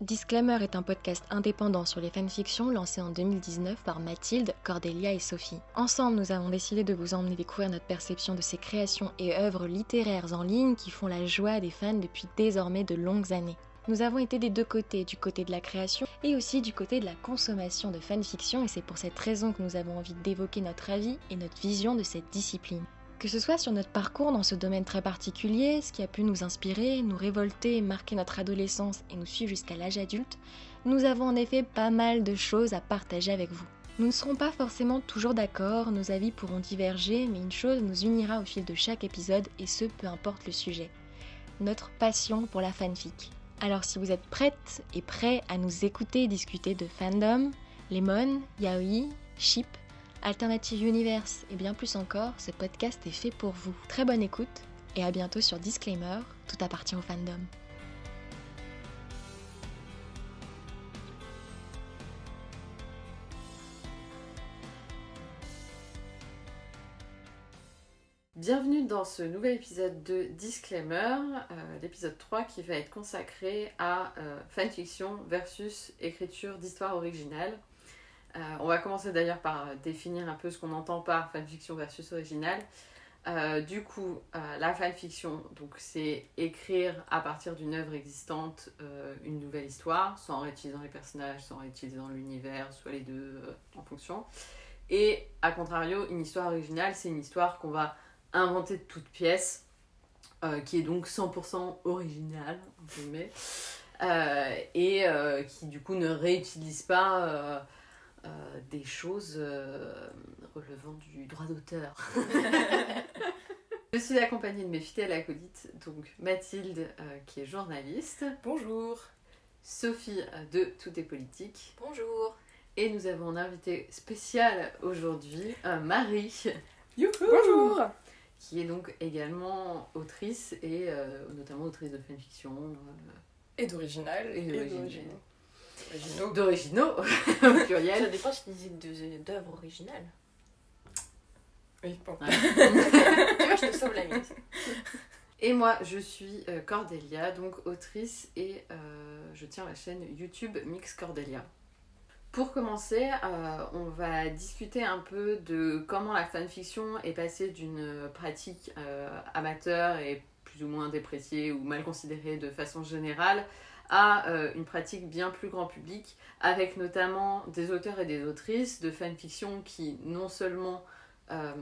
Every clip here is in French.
Disclaimer est un podcast indépendant sur les fanfictions lancé en 2019 par Mathilde, Cordelia et Sophie. Ensemble, nous avons décidé de vous emmener découvrir notre perception de ces créations et œuvres littéraires en ligne qui font la joie des fans depuis désormais de longues années. Nous avons été des deux côtés, du côté de la création et aussi du côté de la consommation de fanfiction et c'est pour cette raison que nous avons envie d'évoquer notre avis et notre vision de cette discipline. Que ce soit sur notre parcours dans ce domaine très particulier, ce qui a pu nous inspirer, nous révolter, marquer notre adolescence et nous suivre jusqu'à l'âge adulte, nous avons en effet pas mal de choses à partager avec vous. Nous ne serons pas forcément toujours d'accord, nos avis pourront diverger, mais une chose nous unira au fil de chaque épisode et ce peu importe le sujet. Notre passion pour la fanfic. Alors si vous êtes prêtes et prêts à nous écouter discuter de fandom, lemon, yaoi, ship, Alternative Universe et bien plus encore, ce podcast est fait pour vous. Très bonne écoute et à bientôt sur Disclaimer, tout appartient au fandom. Bienvenue dans ce nouvel épisode de Disclaimer, euh, l'épisode 3 qui va être consacré à euh, fanfiction versus écriture d'histoire originale. Euh, on va commencer d'ailleurs par définir un peu ce qu'on entend par fanfiction versus originale. Euh, du coup, euh, la fanfiction, donc c'est écrire à partir d'une œuvre existante une nouvelle histoire, soit en réutilisant les personnages, soit en réutilisant l'univers, soit les deux en fonction. Et à contrario, une histoire originale, c'est une histoire qu'on va inventer de toutes pièces, qui est donc 100% originale, et qui du coup ne réutilise pas euh, des choses euh, relevant du droit d'auteur. Je suis accompagnée de mes fidèles acolytes, donc Mathilde euh, qui est journaliste. Bonjour. Sophie de Tout est politique. Bonjour. Et nous avons un invité spécial aujourd'hui, Marie. Youhou Bonjour. Qui est donc également autrice et notamment autrice de fanfiction. et d'original. Et d'original d'originaux, au pluriel. Ça dépend si tu disais d'œuvres originales. Oui, bon. tu vois, je te sauve la mise. Et moi, je suis euh, Cordelia, donc autrice, et euh, je tiens la chaîne YouTube Mix Cordelia. Pour commencer, euh, on va discuter un peu de comment la fanfiction est passée d'une pratique amateur et plus ou moins dépréciée ou mal considérée de façon générale à euh, une pratique bien plus grand public, avec notamment des auteurs et des autrices de fanfiction qui non seulement euh,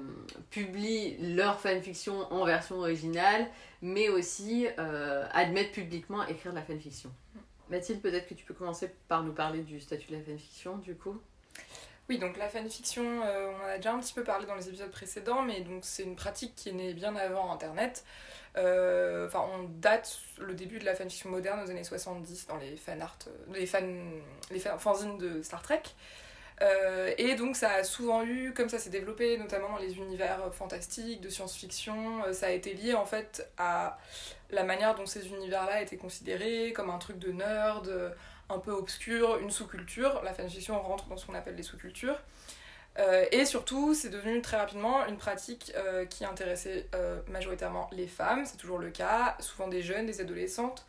publient leur fanfiction en version originale, mais aussi euh, admettent publiquement écrire de la fanfiction. Mathilde, peut-être que tu peux commencer par nous parler du statut de la fanfiction, du coup? Oui, donc la fanfiction, on en a déjà un petit peu parlé dans les épisodes précédents, mais donc c'est une pratique qui est née bien avant Internet. Euh, enfin, on date le début de la fanfiction moderne aux années 70 dans les fan art, euh, les, fan, les fanzines de Star Trek. Euh, et donc ça a souvent eu, comme ça s'est développé, notamment dans les univers fantastiques, de science-fiction, ça a été lié en fait à la manière dont ces univers-là étaient considérés comme un truc de nerd, un peu obscur, une sous-culture. La fanfiction rentre dans ce qu'on appelle les sous-cultures. Euh, et surtout, c'est devenu très rapidement une pratique euh, qui intéressait euh, majoritairement les femmes, c'est toujours le cas, souvent des jeunes, des adolescentes.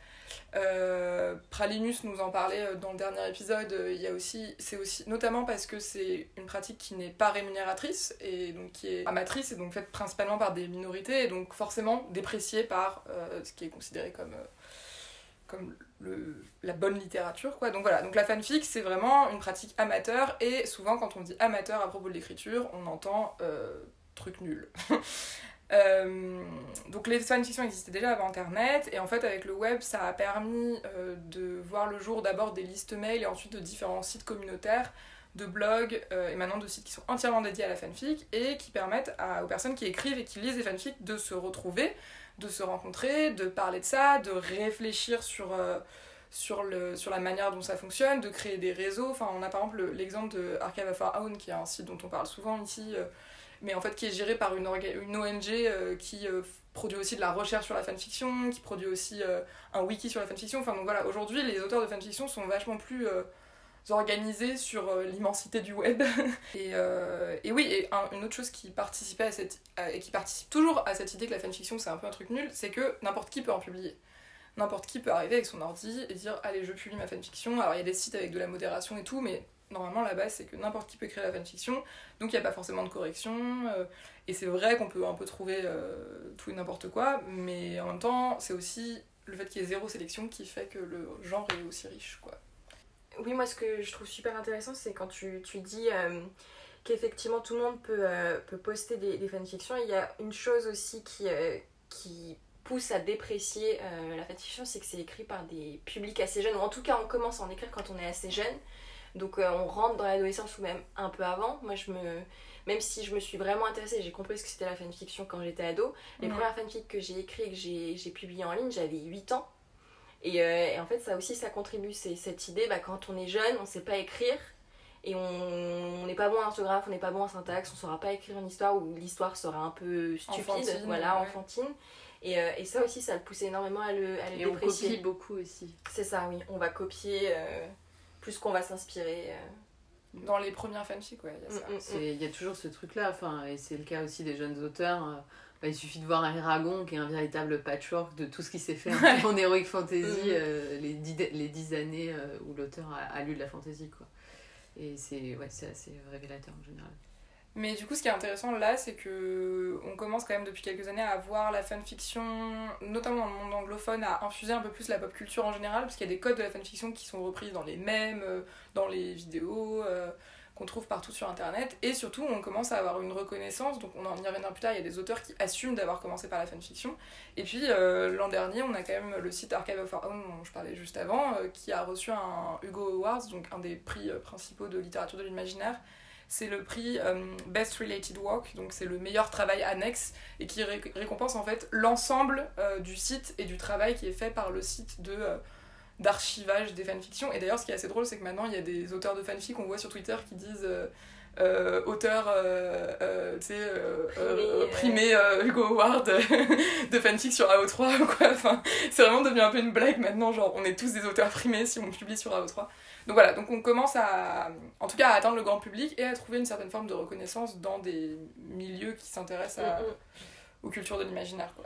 Pralinus nous en parlait dans le dernier épisode, il y a aussi, c'est aussi, notamment parce que c'est une pratique qui n'est pas rémunératrice et donc qui est amatrice et donc faite principalement par des minorités et donc forcément dépréciée par ce qui est considéré comme le, la bonne littérature quoi. Donc voilà. Donc la fanfic c'est vraiment une pratique amateur et souvent quand on dit amateur à propos de l'écriture on entend euh, truc nul. Euh, donc les fanfictions existaient déjà avant internet et en fait avec le web ça a permis euh, de voir le jour d'abord des listes mail et ensuite de différents sites communautaires de blogs et maintenant de sites qui sont entièrement dédiés à la fanfic et qui permettent aux personnes qui écrivent et qui lisent les fanfics de se retrouver de se rencontrer, de parler de ça, de réfléchir sur, euh, la manière dont ça fonctionne, de créer des réseaux. On a par exemple l'exemple de Archive of Our Own, qui est un site dont on parle souvent ici, euh, mais en fait qui est géré par une, une ONG euh, qui produit aussi de la recherche sur la fanfiction, qui produit aussi un wiki sur la fanfiction. Enfin, donc voilà, aujourd'hui, les auteurs de fanfiction sont vachement plus organisés sur euh, l'immensité du web. et, euh, et, oui, et une autre chose qui participait à cette, et qui participe toujours à cette idée que la fanfiction c'est un peu un truc nul, c'est que n'importe qui peut en publier. n'importe qui peut arriver avec son ordi et dire allez je publie ma fanfiction. Alors il y a des sites avec de la modération et tout, mais normalement la base c'est que n'importe qui peut créer la fanfiction, donc il n'y a pas forcément de correction. euh, et c'est vrai qu'on peut un peu trouver tout et n'importe quoi, mais en même temps c'est aussi le fait qu'il y ait zéro sélection qui fait que le genre est aussi riche quoi. Oui, moi, ce que je trouve super intéressant, c'est quand tu, tu dis euh, qu'effectivement tout le monde peut, euh, peut poster des, des fanfictions. Il y a une chose aussi qui, euh, qui pousse à déprécier la fanfiction, c'est que c'est écrit par des publics assez jeunes, ou en tout cas, on commence à en écrire quand on est assez jeune. Donc, on rentre dans l'adolescence ou même un peu avant. Moi, je me. Même si je me suis vraiment intéressée, j'ai compris ce que c'était la fanfiction quand j'étais ado. Les Ouais. premières fanfics que j'ai écrites et que j'ai j'ai publiées en ligne, j'avais 8 ans. Et, euh, et en fait, ça aussi, ça contribue. C'est cette idée, bah, quand on est jeune, on sait pas écrire. Et on on n'est pas bon en orthographe, on n'est pas bon en syntaxe, on saura pas écrire une histoire ou l'histoire sera un peu stupide, Enfantine, voilà, ouais. enfantine. Et, euh, et ça aussi, ça le pousse énormément à le, à le Et on déprécier. copie beaucoup aussi. C'est ça, oui. On va copier euh, plus qu'on va s'inspirer. euh. Dans les premières fanfics, ouais, il y a ça. Mm, mm, mm. Y a toujours ce truc-là, enfin, et c'est le cas aussi des jeunes auteurs. Bah, il suffit de voir un Eragon qui est un véritable patchwork de tout ce qui s'est fait en heroic fantasy Mhm. euh, les, dix, les dix années euh, où l'auteur a, a lu de la fantasy. Quoi. Et c'est ouais, assez révélateur en général. Mais du coup, ce qui est intéressant là, c'est que on commence quand même depuis quelques années à voir la fanfiction, notamment dans le monde anglophone, à infuser un peu plus la pop culture en général, parce qu'il y a des codes de la fanfiction qui sont repris dans les mèmes, euh, dans les vidéos euh, qu'on trouve partout sur internet. Et surtout, on commence à avoir une reconnaissance, donc on en y reviendra plus tard, il y a des auteurs qui assument d'avoir commencé par la fanfiction. Et puis euh, l'an dernier, on a quand même le site Archive of Our Own, dont je parlais juste avant, euh, qui a reçu un Hugo Awards, donc un des prix euh, principaux de littérature de l'imaginaire c'est le prix Best Related Work, donc c'est le meilleur travail annexe et qui ré- récompense en fait l'ensemble du site et du travail qui est fait par le site de d'archivage des fanfictions. Et d'ailleurs, ce qui est assez drôle, c'est que maintenant il y a des auteurs de fanfic qu'on voit sur Twitter qui disent euh, euh, auteur, euh, tu sais, Primé, Hugo Award de fanfic sur AO3 ou quoi. Enfin, c'est vraiment devenu un peu une blague maintenant, genre on est tous des auteurs primés si on publie sur AO3. Donc voilà, donc on commence à, en tout cas, à atteindre le grand public et à trouver une certaine forme de reconnaissance dans des milieux qui s'intéressent à- Mm, mm. aux cultures de l'imaginaire. quoi.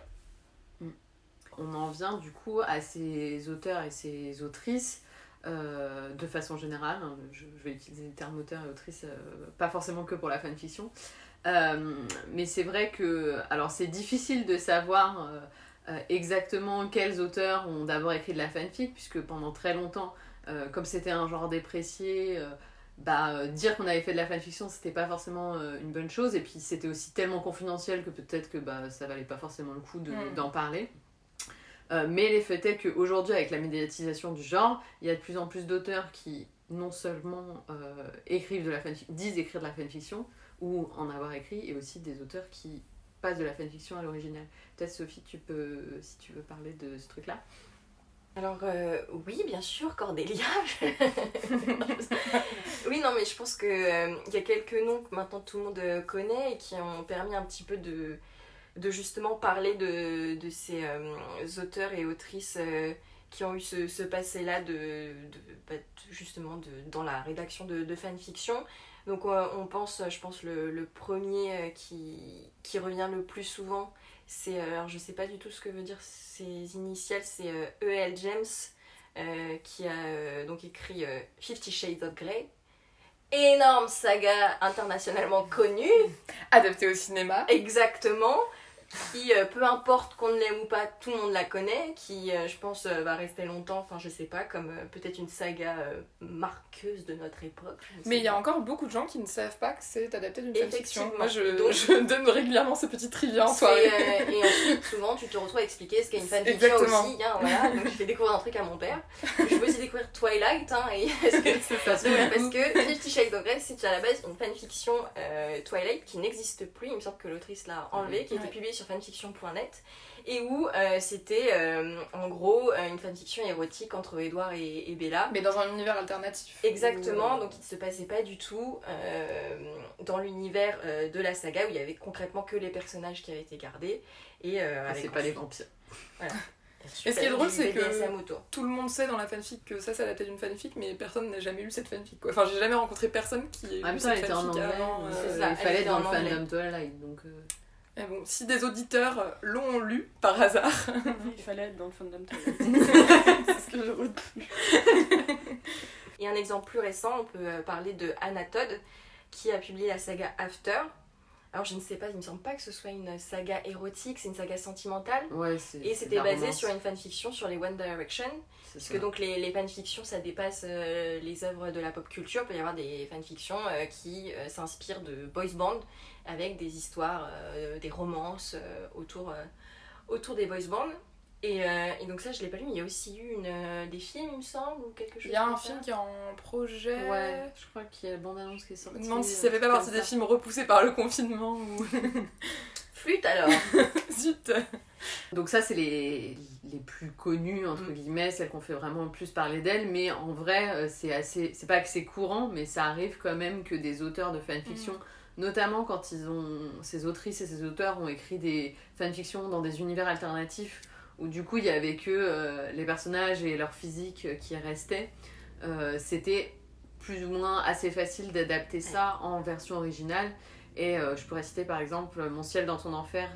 On en vient du coup à ces auteurs et ces autrices euh, de façon générale. hein, je, je vais utiliser le terme auteur et autrice, euh, pas forcément que pour la fanfiction. Euh, mais c'est vrai que. Alors, c'est difficile de savoir exactement quels auteurs ont d'abord écrit de la fanfic, puisque pendant très longtemps, comme c'était un genre déprécié. bah, dire qu'on avait fait de la fanfiction, c'était pas forcément une bonne chose, et puis c'était aussi tellement confidentiel que peut-être que bah, ça valait pas forcément le coup de- d'en parler. Euh, mais les faits est qu'aujourd'hui, avec la médiatisation du genre, il y a de plus en plus d'auteurs qui non seulement euh, écrivent de la disent écrire de la fanfiction, ou en avoir écrit, et aussi des auteurs qui passent de la fanfiction à l'original. Peut-être Sophie, tu peux, si tu veux parler de ce truc-là. Alors, euh, oui, bien sûr, Cordélia. oui, non, mais je pense qu'il il y a quelques noms que maintenant tout le monde connaît et qui ont permis un petit peu de, de justement parler de, de ces euh, auteurs et autrices euh, qui ont eu ce, ce passé-là de, de, bah, de- justement de, dans la rédaction de, de fanfiction. Donc euh, on pense, je pense, le, le premier qui, qui revient le plus souvent, c'est, alors je sais pas du tout ce que veut dire ses initiales, c'est euh, E.L. James, euh, qui a donc écrit Fifty Shades of Grey. Énorme saga internationalement connue, Adapté au cinéma. exactement, qui, euh, peu importe qu'on ne l'aime ou pas, tout le monde la connaît, qui, euh, je pense, euh, va rester longtemps, enfin je sais pas, comme peut-être une saga marqueuse de notre époque. Mais il y a encore beaucoup de gens qui ne savent pas que c'est adapté d'une fanfiction. Effectivement. Moi, je, Donc- je donne régulièrement ce petit trivia en soirée. euh, et ensuite, souvent, tu te retrouves à expliquer ce qu'est une fanfiction aussi. hein, voilà. Donc, j'ai fait découvrir un truc à mon père. Je peux aussi découvrir Twilight. Hein, et parce que, parce que Fifty Shades of Grey, c'est à la base une fanfiction euh, Twilight qui n'existe plus. Il me semble que l'autrice l'a enlevée, qui a été publiée sur fanfiction.net. Et où euh, c'était euh, en gros euh, une fanfiction érotique entre Edward et, et Bella. Mais dans un univers alternatif. Exactement, Où, donc il ne se passait pas du tout euh, dans l'univers euh, de la saga où il y avait concrètement que les personnages qui avaient été gardés. Et euh, C'est pas les vampires. Et ce qui est drôle, c'est que- tout le monde sait dans la fanfic que ça, c'est adapté d'une fanfic, mais personne n'a jamais lu cette fanfic. Quoi. Enfin, j'ai jamais rencontré personne qui ait même lu cette était en fanfic anglais, avant. euh, ça, il elle fallait dans le fandom Twilight, donc... euh, Mais bon, si des auditeurs l'ont lu par hasard, Il fallait être dans le fandom. C'est ce que je retenu. Et un exemple plus récent, on peut euh, parler de Anna Todd, qui a publié la saga After. Alors je ne sais pas, il me semble pas que ce soit une saga érotique, c'est une saga sentimentale. Ouais, c'est. Et c'était basé romance, sur une fanfiction sur les One Direction. Parce ça. que donc les, les fanfictions, ça dépasse euh, les œuvres de la pop culture. Il peut y avoir des fanfictions euh, qui euh, s'inspirent de boys band avec des histoires, euh, des romances euh, autour, euh, autour des boys band. Et, euh, et donc ça, je l'ai pas lu, mais il y a aussi eu une, euh, des films, il me semble, ou quelque chose il y a un ça. film qui est en projet. Ouais, je crois qu'il y a la bande-annonce qui est Je sortie. me demande si ça fait pas partie des films repoussés par le confinement ou. Flûte alors Zut Donc ça, c'est les, les plus connues, entre Mm. guillemets, celles qu'on fait vraiment le plus parler d'elles, mais en vrai, c'est assez... C'est pas que c'est courant, mais ça arrive quand même que des auteurs de fanfiction, notamment quand ils ont... Ces autrices et ces auteurs ont écrit des fanfictions dans des univers alternatifs, où du coup, il y avait que euh, les personnages et leur physique qui restaient. Euh, C'était plus ou moins assez facile d'adapter ça en version originale. Et euh, je pourrais citer par exemple Mon ciel dans ton enfer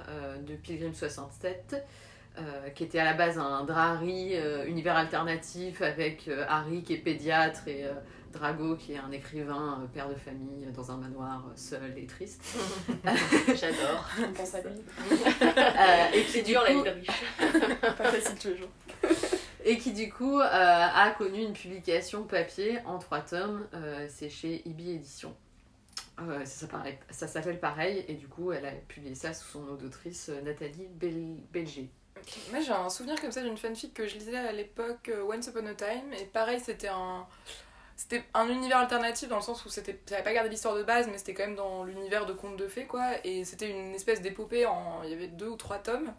de Pilgrim 67, euh, qui était à la base un Drahari euh, univers alternatif avec euh, Harry qui est pédiatre et Drago qui est un écrivain, euh, père de famille dans un manoir euh, seul et triste. J'adore. On pense à lui. Euh, et qui C'est du dur la coup- vie de riche. Pas facile tous les jours. et qui du coup euh, a connu une publication papier en trois tomes, euh, c'est chez Ibi Édition. Euh, ça, s'appelle pareil, et du coup elle a publié ça sous son nom d'autrice euh, Nathalie Bel- Belger. Moi j'ai un souvenir comme ça d'une fanfic que je lisais à l'époque euh, Once Upon a Time et pareil c'était un c'était un univers alternatif dans le sens où c'était ça avait pas gardé l'histoire de base mais c'était quand même dans l'univers de contes de fées quoi et c'était une espèce d'épopée en il y avait deux ou trois tomes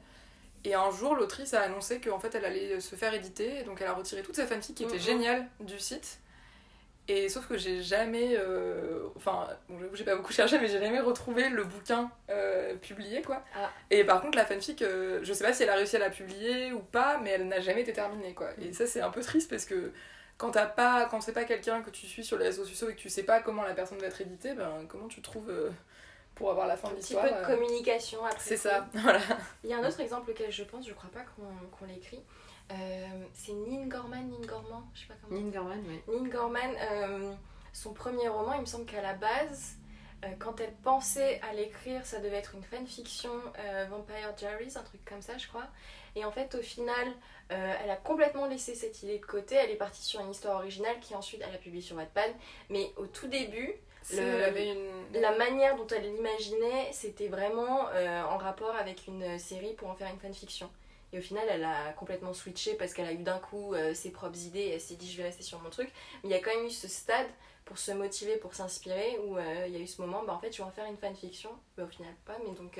et un jour l'autrice a annoncé qu'en fait elle allait se faire éditer donc elle a retiré toute sa fanfic qui était Mhm. géniale du site et sauf que j'ai jamais euh, enfin bon j'ai pas beaucoup cherché mais j'ai jamais retrouvé le bouquin euh, publié quoi Ah. et par contre, la fanfic, euh, je sais pas si elle a réussi à la publier ou pas, mais elle n'a jamais été terminée, quoi. Et ça, c'est un peu triste parce que quand t'as pas, quand c'est pas quelqu'un que tu suis sur les réseaux sociaux et que tu sais pas comment la personne va être éditée, ben comment tu trouves euh, pour avoir la fin Un de petit l'histoire peu de euh, communication après. C'est ça, voilà. Il y a un autre exemple auquel je pense, je crois pas qu'on qu'on l'écrit. Euh, c'est Nin Gorman, Nin Gorman, je sais pas comment. Nin Gorman, oui. Nin Gorman, euh, son premier roman, il me semble qu'à la base, quand elle pensait à l'écrire, ça devait être une fanfiction euh, Vampire Diaries, un truc comme ça, je crois. Et en fait, au final, euh, elle a complètement laissé cette idée de côté. Elle est partie sur une histoire originale qui ensuite elle a publié sur Wattpad. Mais au tout début, Le- une... la manière dont elle l'imaginait, c'était vraiment euh, en rapport avec une série pour en faire une fanfiction. Et au final, elle a complètement switché parce qu'elle a eu d'un coup euh, ses propres idées et elle s'est dit je vais rester sur mon truc. Mais il y a quand même eu ce stade pour se motiver, pour s'inspirer, où il y a eu ce moment, bah en fait je vais en faire une fanfiction. Mais au final pas, mais donc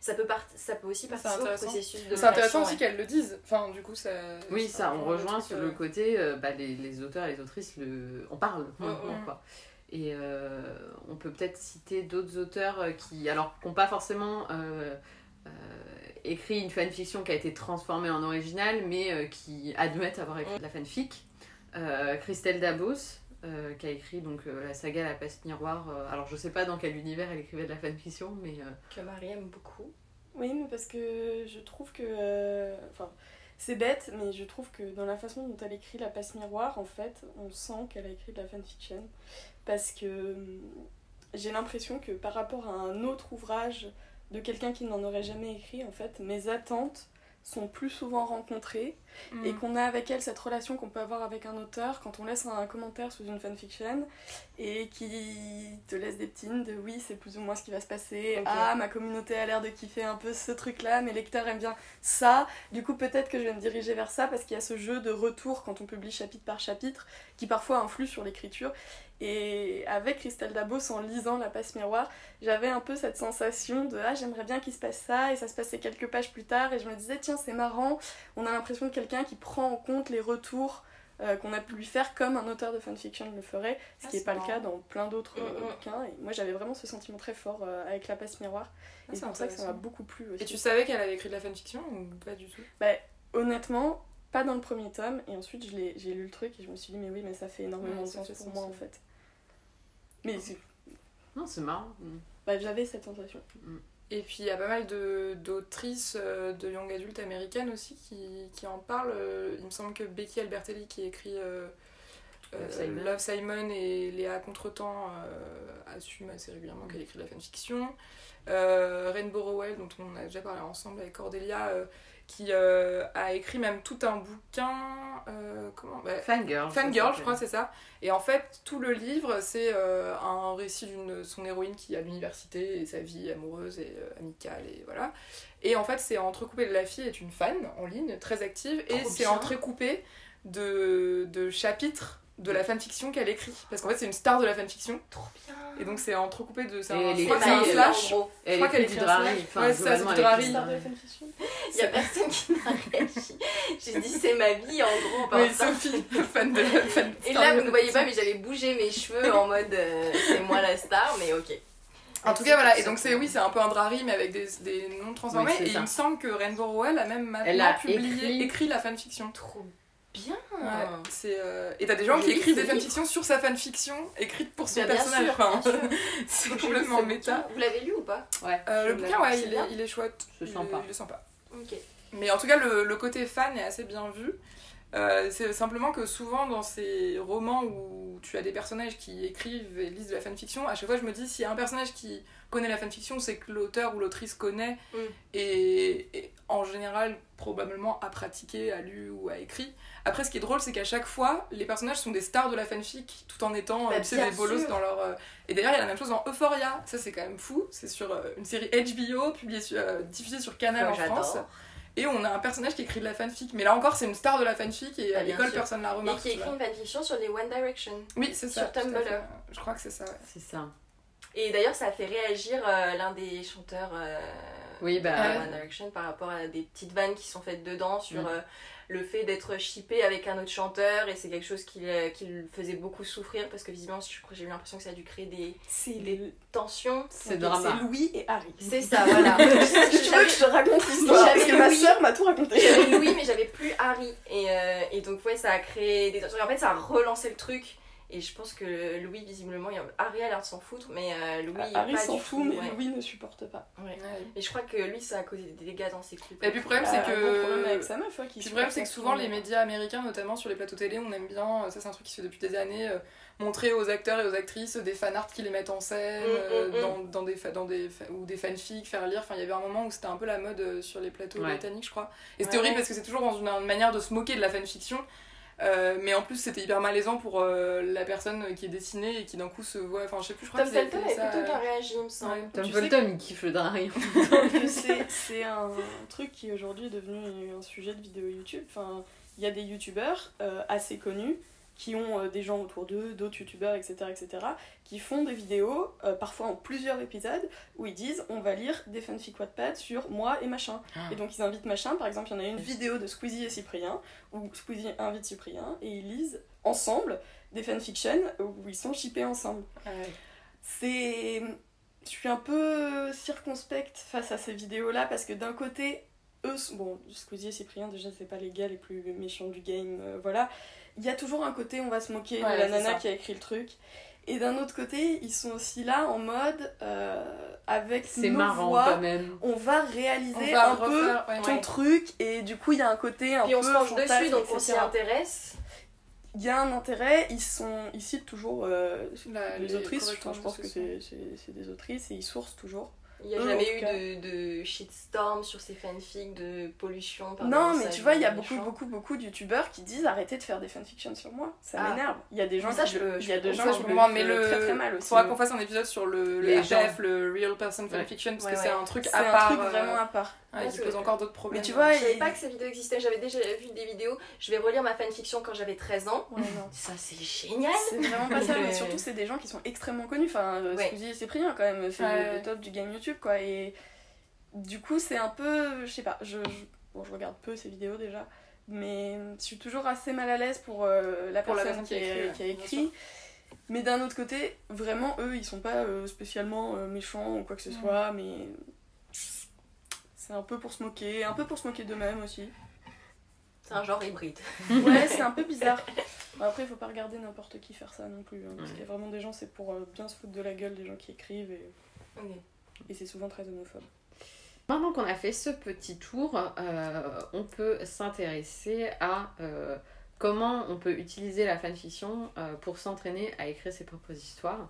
ça, peut part- ça peut aussi participer au processus de C'est intéressant aussi ouais. qu'elle le dise. Enfin, du coup, ça. Oui, ça, on rejoint sur le côté, euh, bah, les, les auteurs et les autrices, le... on parle mm. quoi. Et euh, on peut peut-être citer d'autres auteurs euh, qui, alors, qui n'ont pas forcément euh, euh, écrit une fanfiction qui a été transformée en original, mais euh, qui admettent avoir écrit de la fanfic. Euh, Christelle Dabos, euh, qui a écrit donc euh, la saga La Passe Miroir. euh, alors, je sais pas dans quel univers elle écrivait de la fanfiction, mais euh, Que Marie aime beaucoup. Oui, mais parce que je trouve que. euh, Enfin, c'est bête, mais je trouve que dans la façon dont elle écrit La Passe Miroir, en fait, on sent qu'elle a écrit de la fanfiction. Parce que hum, j'ai l'impression que par rapport à un autre ouvrage de quelqu'un qui n'en aurait jamais écrit, en fait, mes attentes sont plus souvent rencontrées mm. et qu'on a avec elle cette relation qu'on peut avoir avec un auteur quand on laisse un commentaire sous une fanfiction et qui te laisse des petits de oui c'est plus ou moins ce qui va se passer. Ah ma communauté a l'air de kiffer un peu ce truc là mes lecteurs aiment bien ça. Du coup peut-être que je vais me diriger vers ça parce qu'il y a ce jeu de retour quand on publie chapitre par chapitre qui parfois influe sur l'écriture et avec Christelle Dabos en lisant La Passe Miroir j'avais un peu cette sensation de ah j'aimerais bien qu'il se passe ça et ça se passait quelques pages plus tard et je me disais tiens c'est marrant on a l'impression de quelqu'un qui prend en compte les retours euh, qu'on a pu lui faire comme un auteur de fanfiction le ferait, ce Ah, qui n'est pas le cas dans plein d'autres euh, Mm, mm. bouquins. Et moi j'avais vraiment ce sentiment très fort euh, avec La Passe Miroir Ah, et c'est pour ça que ça m'a beaucoup plu aussi. Et tu savais qu'elle avait écrit de la fanfiction ou pas du tout? Honnêtement, pas dans le premier tome et ensuite j'ai lu le truc et je me suis dit mais oui mais ça fait énormément Ouais, de sens pour moi en fait. Mais c'est- non, c'est marrant. Mm. bah, j'avais cette sensation. Et puis il y a pas mal de- d'autrices de, de young adultes américaines aussi qui, qui en parlent. Euh, Il me semble que Becky Albertelli qui écrit euh, euh, Love Simon. Love Simon et Léa Contretemps euh, assume assez régulièrement qu'elle écrit de la fanfiction. Euh, Rainbow Rowell, dont on a déjà parlé ensemble avec Cordelia, euh, qui euh, a écrit même tout un bouquin. euh, comment bah, Fangirl. Fangirl, je crois, c'est ça. Et en fait, tout le livre, c'est euh, un récit d'une son héroïne qui est à l'université et sa vie amoureuse et euh, amicale et voilà. Et en fait, c'est entrecoupé. La fille est une fan en ligne, très active, et c'est entrecoupé de, de chapitres de la fanfiction qu'elle écrit. Parce qu'en fait, c'est une star de la fanfiction. Trop bien. Et donc, c'est entrecoupé de. C'est Et un, elle je crois slash. Qu'elle écrit un drari. slash. Enfin, Ouais, c'est ça, c'est du drari. Il y a personne qui n'a réagi. J'ai dit c'est ma vie en gros. par Oui. Sophie, fan de la fan. Et là, vous ne voyez pas, mais j'avais bougé mes cheveux en mode euh, c'est moi la star, mais ok. En tout cas, voilà, et donc c'est oui, c'est un peu un drari, mais avec des, des noms transformés. Oui, et il me semble que Rainbow Rowell a même maintenant Elle a publié, écrit- écrit... la fanfiction. Trop bien. Ouais, c'est euh, Et t'as des gens qui écrivent des fanfictions sur sa fanfiction, écrite pour son Bien, bien personnage. sûr, Enfin, c'est je complètement méta. Vous l'avez lu ou pas? Ouais. Euh, le je bouquin, ouais, il est, il est chouette. Il sympa. il est sympa. Mais en tout cas, le côté fan est assez bien vu. Euh, c'est simplement que souvent dans ces romans où tu as des personnages qui écrivent et lisent de la fanfiction, à chaque fois je me dis s'il y a un personnage qui connaît la fanfiction, c'est que l'auteur ou l'autrice connaît Mm. et, et en général probablement a pratiqué, a lu ou a écrit. Après ce qui est drôle c'est qu'à chaque fois les personnages sont des stars de la fanfic tout en étant Bah, tu sais, des bolos dans leur... euh, Et d'ailleurs il y a la même chose dans Euphoria, ça c'est quand même fou, c'est sur euh, une série HBO publiée sur- diffusée sur Canal en France. Et on a un personnage qui écrit de la fanfic. Mais là encore, c'est une star de la fanfic et Ah, à bien l'école, personne la Et remarque. qui tu écrit une fanfiction sur les One Direction. Oui, c'est ça. sur Tumblr. Je crois que c'est ça, ouais. C'est ça. Et d'ailleurs, ça a fait réagir euh, l'un des chanteurs euh, Oui, de bah. One Direction par rapport à des petites vannes qui sont faites dedans sur Mm. Le fait d'être shippé avec un autre chanteur et c'est quelque chose qui, euh, qui le faisait beaucoup souffrir parce que visiblement, je j'ai eu l'impression que ça a dû créer des tensions. C'est. C'est Louis et Harry. C'est ça, voilà. tu veux que je te raconte l'histoire Parce que ma Louis. soeur m'a tout raconté. J'avais Louis, mais j'avais plus Harry. Et, euh, et donc, ouais, ça a créé des tensions. En fait, ça a relancé le truc. Et je pense que Louis, visiblement, il y a- Harry a l'air de s'en foutre, mais euh, Louis. Harry pas s'en fout, mais ouais. Louis ne supporte pas. Ouais. Ouais. Et je crois que lui, ça a causé des dégâts dans ses couples. Et puis le problème, Euh, c'est problème que. avec sa meuf, ouais, qui Puis le problème, c'est que souvent, les médias américains, notamment sur les plateaux télé, on aime bien, euh, ça c'est un truc qui se fait depuis des années, euh, montrer aux acteurs et aux actrices des fanarts qui les mettent en scène, Mm, euh, mm, mm. dans, dans des, fa- dans des fa- ou des fanfics, faire lire. Enfin, il y avait un moment où c'était un peu la mode euh, sur les plateaux Ouais. britanniques, je crois. Et c'était horrible parce que c'est toujours dans une, une manière de se moquer de la fanfiction. Euh, mais en plus, c'était hyper malaisant pour euh, la personne qui est dessinée et qui d'un coup se voit. Enfin, je sais plus, je crois Tom Felton avait ça, plutôt bien réagi, il me semble. ouais. Tom Felton, il kiffe le que c'est c'est un truc qui aujourd'hui est devenu un sujet de vidéo YouTube. Enfin, il y a des youtubeurs euh, assez connus qui ont euh, des gens autour d'eux, d'autres youtubeurs, etc., etc., qui font des vidéos, euh, parfois en plusieurs épisodes, où ils disent on va lire des fanfics Wattpad sur moi et machin. Ah. Et donc ils invitent machin, par exemple, il y en a une vidéo de Squeezie et Cyprien, où Squeezie invite Cyprien, et ils lisent ensemble des fanfictions où ils sont shippés ensemble Ouais. c'est je suis un peu circonspecte face à ces vidéos là parce que d'un côté eux bon Squeezie et Cyprien déjà c'est pas les gars les plus méchants du game euh, voilà il y a toujours un côté on va se moquer Ouais, de la nana ça. qui a écrit le truc et d'un autre côté ils sont aussi là en mode euh, avec nos marrant voix quand même. on va réaliser On va un peu ouais. ton Ouais. truc et du coup il y a un côté un Puis on peu se penche dessus, donc on s'y etc. intéresse. il y a un intérêt ils sont ils citent toujours euh, La- les, les autrices, enfin, je pense que c'est des autrices et ils sourcent toujours. Il n'y a en jamais eu cas. de, de shitstorm sur ces fanfics, de pollution. par non, mais tu vois, il y a beaucoup, beaucoup, beaucoup de youtubeurs qui disent arrêtez de faire des fanfictions sur moi. Ça Ah. m'énerve. Il y a des gens Ça, qui je le- il y a je des peux gens Ça, qui je le comprends, vivent mais le... très très mal aussi. faudra qu'on fasse un épisode sur le, le le Real Person Ouais. Fanfiction, parce Ouais, que c'est un truc C'est à un part. truc euh, vraiment à part. Ouais, Ouais, qui c'est- pose encore d'autres problèmes. Mais tu vois, Je savais il- pas que ces vidéos existaient, j'avais déjà vu des vidéos. Je vais relire ma fanfiction quand j'avais 13 ans. Ouais, non. Ça, c'est génial! C'est vraiment pas ça, mais surtout c'est des gens qui sont extrêmement connus. Enfin, euh, Ouais. Squeezie et Cyprien quand même, c'est Ouais. le top du game YouTube quoi. Et du coup, c'est un peu, je sais pas, je, je- bon, je regarde peu ces vidéos déjà, mais je suis toujours assez mal à l'aise pour euh, la Pour la personne qui a écrit, ouais, qui a bien écrit. Mais d'un autre côté, vraiment, eux, ils sont pas euh, spécialement euh, méchants ou quoi que ce Mm. soit, mais c'est un peu pour se moquer, un peu pour se moquer d'eux-mêmes aussi. C'est un genre hybride. Ouais, c'est un peu bizarre. Bon, après, il faut pas regarder n'importe qui faire ça non plus. hein, parce qu'il y a vraiment des gens, c'est pour euh, bien se foutre de la gueule des gens qui écrivent et, c'est souvent très homophobe. Maintenant qu'on a fait ce petit tour, euh, on peut s'intéresser à euh, comment on peut utiliser la fanfiction euh, pour s'entraîner à écrire ses propres histoires.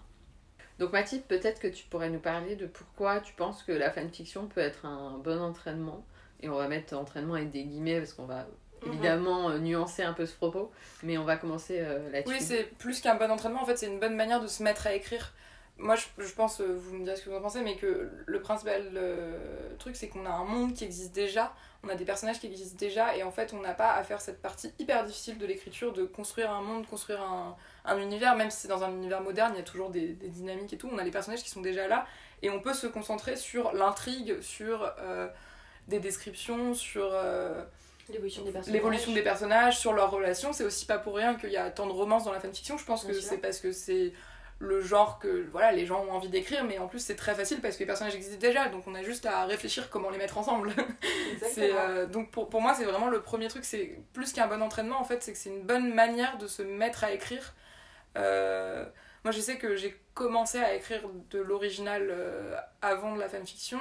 Donc Mathilde, peut-être que tu pourrais nous parler de pourquoi tu penses que la fanfiction peut être un bon entraînement. Et on va mettre entraînement avec des guillemets parce qu'on va Mhm. évidemment euh, nuancer un peu ce propos. Mais on va commencer euh, là-dessus. Oui, c'est plus qu'un bon entraînement, en fait, c'est une bonne manière de se mettre à écrire. Moi, je, je pense, euh, vous me direz ce que vous en pensez, mais que le principal euh, truc, c'est qu'on a un monde qui existe déjà, on a des personnages qui existent déjà, et en fait, on n'a pas à faire cette partie hyper difficile de l'écriture, de construire un monde, construire un, un univers, même si c'est dans un univers moderne, il y a toujours des, des dynamiques et tout, on a les personnages qui sont déjà là, et on peut se concentrer sur l'intrigue, sur euh, des descriptions, sur... euh, L'évolution des personnages. des sur leurs relations. C'est aussi pas pour rien qu'il y a tant de romances dans la fanfiction. Je pense que Bien c'est parce que c'est le genre que voilà, les gens ont envie d'écrire, mais en plus c'est très facile parce que les personnages existent déjà, donc on a juste à réfléchir comment les mettre ensemble. Euh, donc pour, pour moi, c'est vraiment le premier truc, c'est plus qu'un bon entraînement, en fait, c'est que c'est une bonne manière de se mettre à écrire. Euh, moi, je sais que j'ai commencé à écrire de l'original euh, avant de la fanfiction,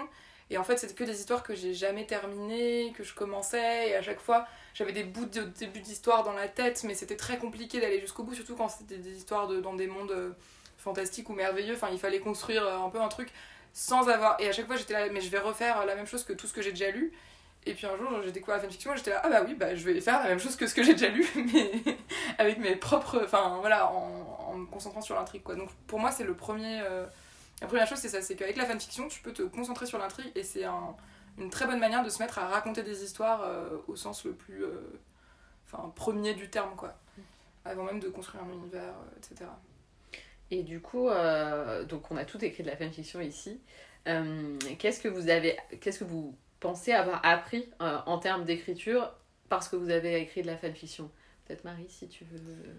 et en fait, c'était que des histoires que j'ai jamais terminées, que je commençais, et à chaque fois, j'avais des bouts de début d'histoire dans la tête, mais c'était très compliqué d'aller jusqu'au bout, surtout quand c'était des histoires de, dans des mondes fantastiques ou merveilleux. Enfin, il fallait construire euh, un peu un truc sans avoir. Et à chaque fois, j'étais là, mais je vais refaire la même chose que tout ce que j'ai déjà lu. Et puis un jour, j'ai découvert la fanfiction et j'étais là, ah bah oui, bah je vais faire la même chose que ce que j'ai déjà lu, mais avec mes propres. Enfin voilà, en, en me concentrant sur l'intrigue quoi. Donc pour moi, c'est le premier. euh, La première chose, c'est ça, c'est qu'avec la fanfiction, tu peux te concentrer sur l'intrigue et c'est un- une très bonne manière de se mettre à raconter des histoires euh, au sens le plus. euh, Enfin, premier du terme quoi. Avant même de construire un univers, etc. Et du coup, euh, donc on a tout écrit de la fanfiction ici. Euh, qu'est-ce que vous avez, qu'est-ce que vous pensez avoir appris euh, en termes d'écriture parce que vous avez écrit de la fanfiction? Peut-être Marie, si tu veux.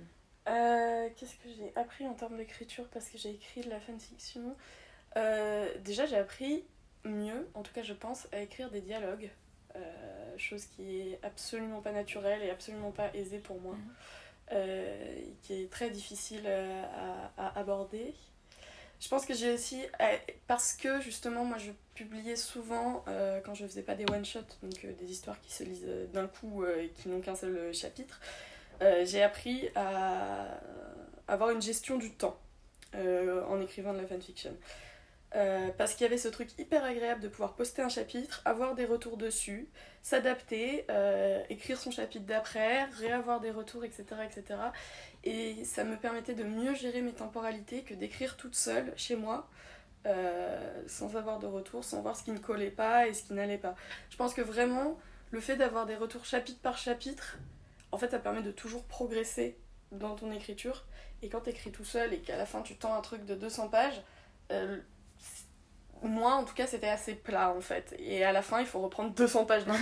Qu'est-ce que j'ai appris en termes d'écriture parce que j'ai écrit de la fanfiction? Déjà, j'ai appris mieux, en tout cas je pense, à écrire des dialogues. Chose qui est absolument pas naturelle et absolument pas aisée pour moi. Mhm. Euh, qui est très difficile euh, à, aborder. Je pense que j'ai aussi, euh, parce que justement moi je publiais souvent euh, quand je faisais pas des one-shots, donc des histoires qui se lisent d'un coup et qui n'ont qu'un seul chapitre, j'ai appris à avoir une gestion du temps en écrivant de la fanfiction. Parce qu'il y avait ce truc hyper agréable de pouvoir poster un chapitre, avoir des retours dessus, s'adapter, euh, écrire son chapitre d'après, réavoir des retours, etc., etc. Et ça me permettait de mieux gérer mes temporalités que d'écrire toute seule chez moi, euh, sans avoir de retour, sans voir ce qui ne collait pas et ce qui n'allait pas. Je pense que vraiment, le fait d'avoir des retours chapitre par chapitre, en fait, ça permet de toujours progresser dans ton écriture. Et quand tu écris tout seul et qu'à la fin tu tends un truc de 200 pages, euh, moi en tout cas c'était assez plat en fait. Et à la fin il faut reprendre 200 pages d'un.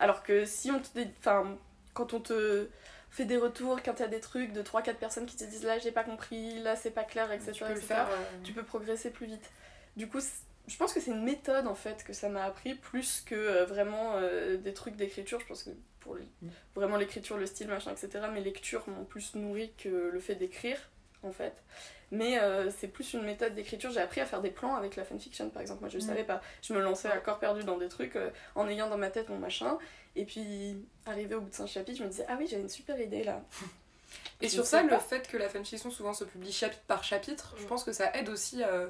Alors que si on te. Enfin, quand on te fait des retours, quand il y a des trucs de 3-4 personnes qui te disent là j'ai pas compris, là c'est pas clair, etc. tu peux etc., faire. tu peux progresser plus vite. Du coup, je pense que c'est une méthode en fait que ça m'a appris plus que euh, vraiment euh, des trucs d'écriture. Je pense que pour Mm. vraiment l'écriture, le style, machin, etc., mes lectures m'ont plus nourri que le fait d'écrire en fait. Mais euh, c'est plus une méthode d'écriture. J'ai appris à faire des plans avec la fanfiction par exemple. Moi je ne Mm. savais pas. Je me lançais à corps perdu dans des trucs euh, en ayant dans ma tête mon machin. Et puis arrivé au bout de 5 chapitres, je me disais ah oui, j'ai une super idée là. Et Je sur ça, le fait que la fanfiction souvent se publie chapitre par chapitre, je Mm. pense que ça aide aussi, euh,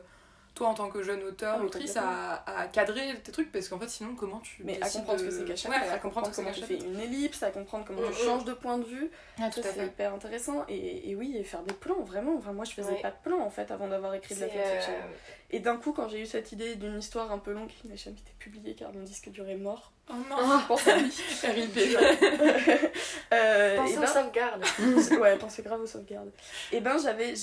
toi en tant que jeune auteur, Ah autrice, à, à cadrer tes trucs, parce qu'en fait sinon comment tu Mais à comprendre ce que c'est qu'un Ouais, à comprendre comment tu fais une ellipse, à comprendre comment Mm, tu mm. changes de point de vue. Ah, tout c'est hyper intéressant. Et, et oui, et faire des plans, vraiment. Enfin, moi, je faisais Ouais. pas de plans, en fait, avant d'avoir écrit de la C'est, fanfiction. euh, Et d'un coup, quand j'ai eu cette idée d'une histoire un peu longue qui n'a jamais été publiée car mon disque dur est mort, Oh non, je pense à lui. Euh, Pensez et aux ben- sauvegardes. ouais, pensez grave aux sauvegardes. Et ben, j'avais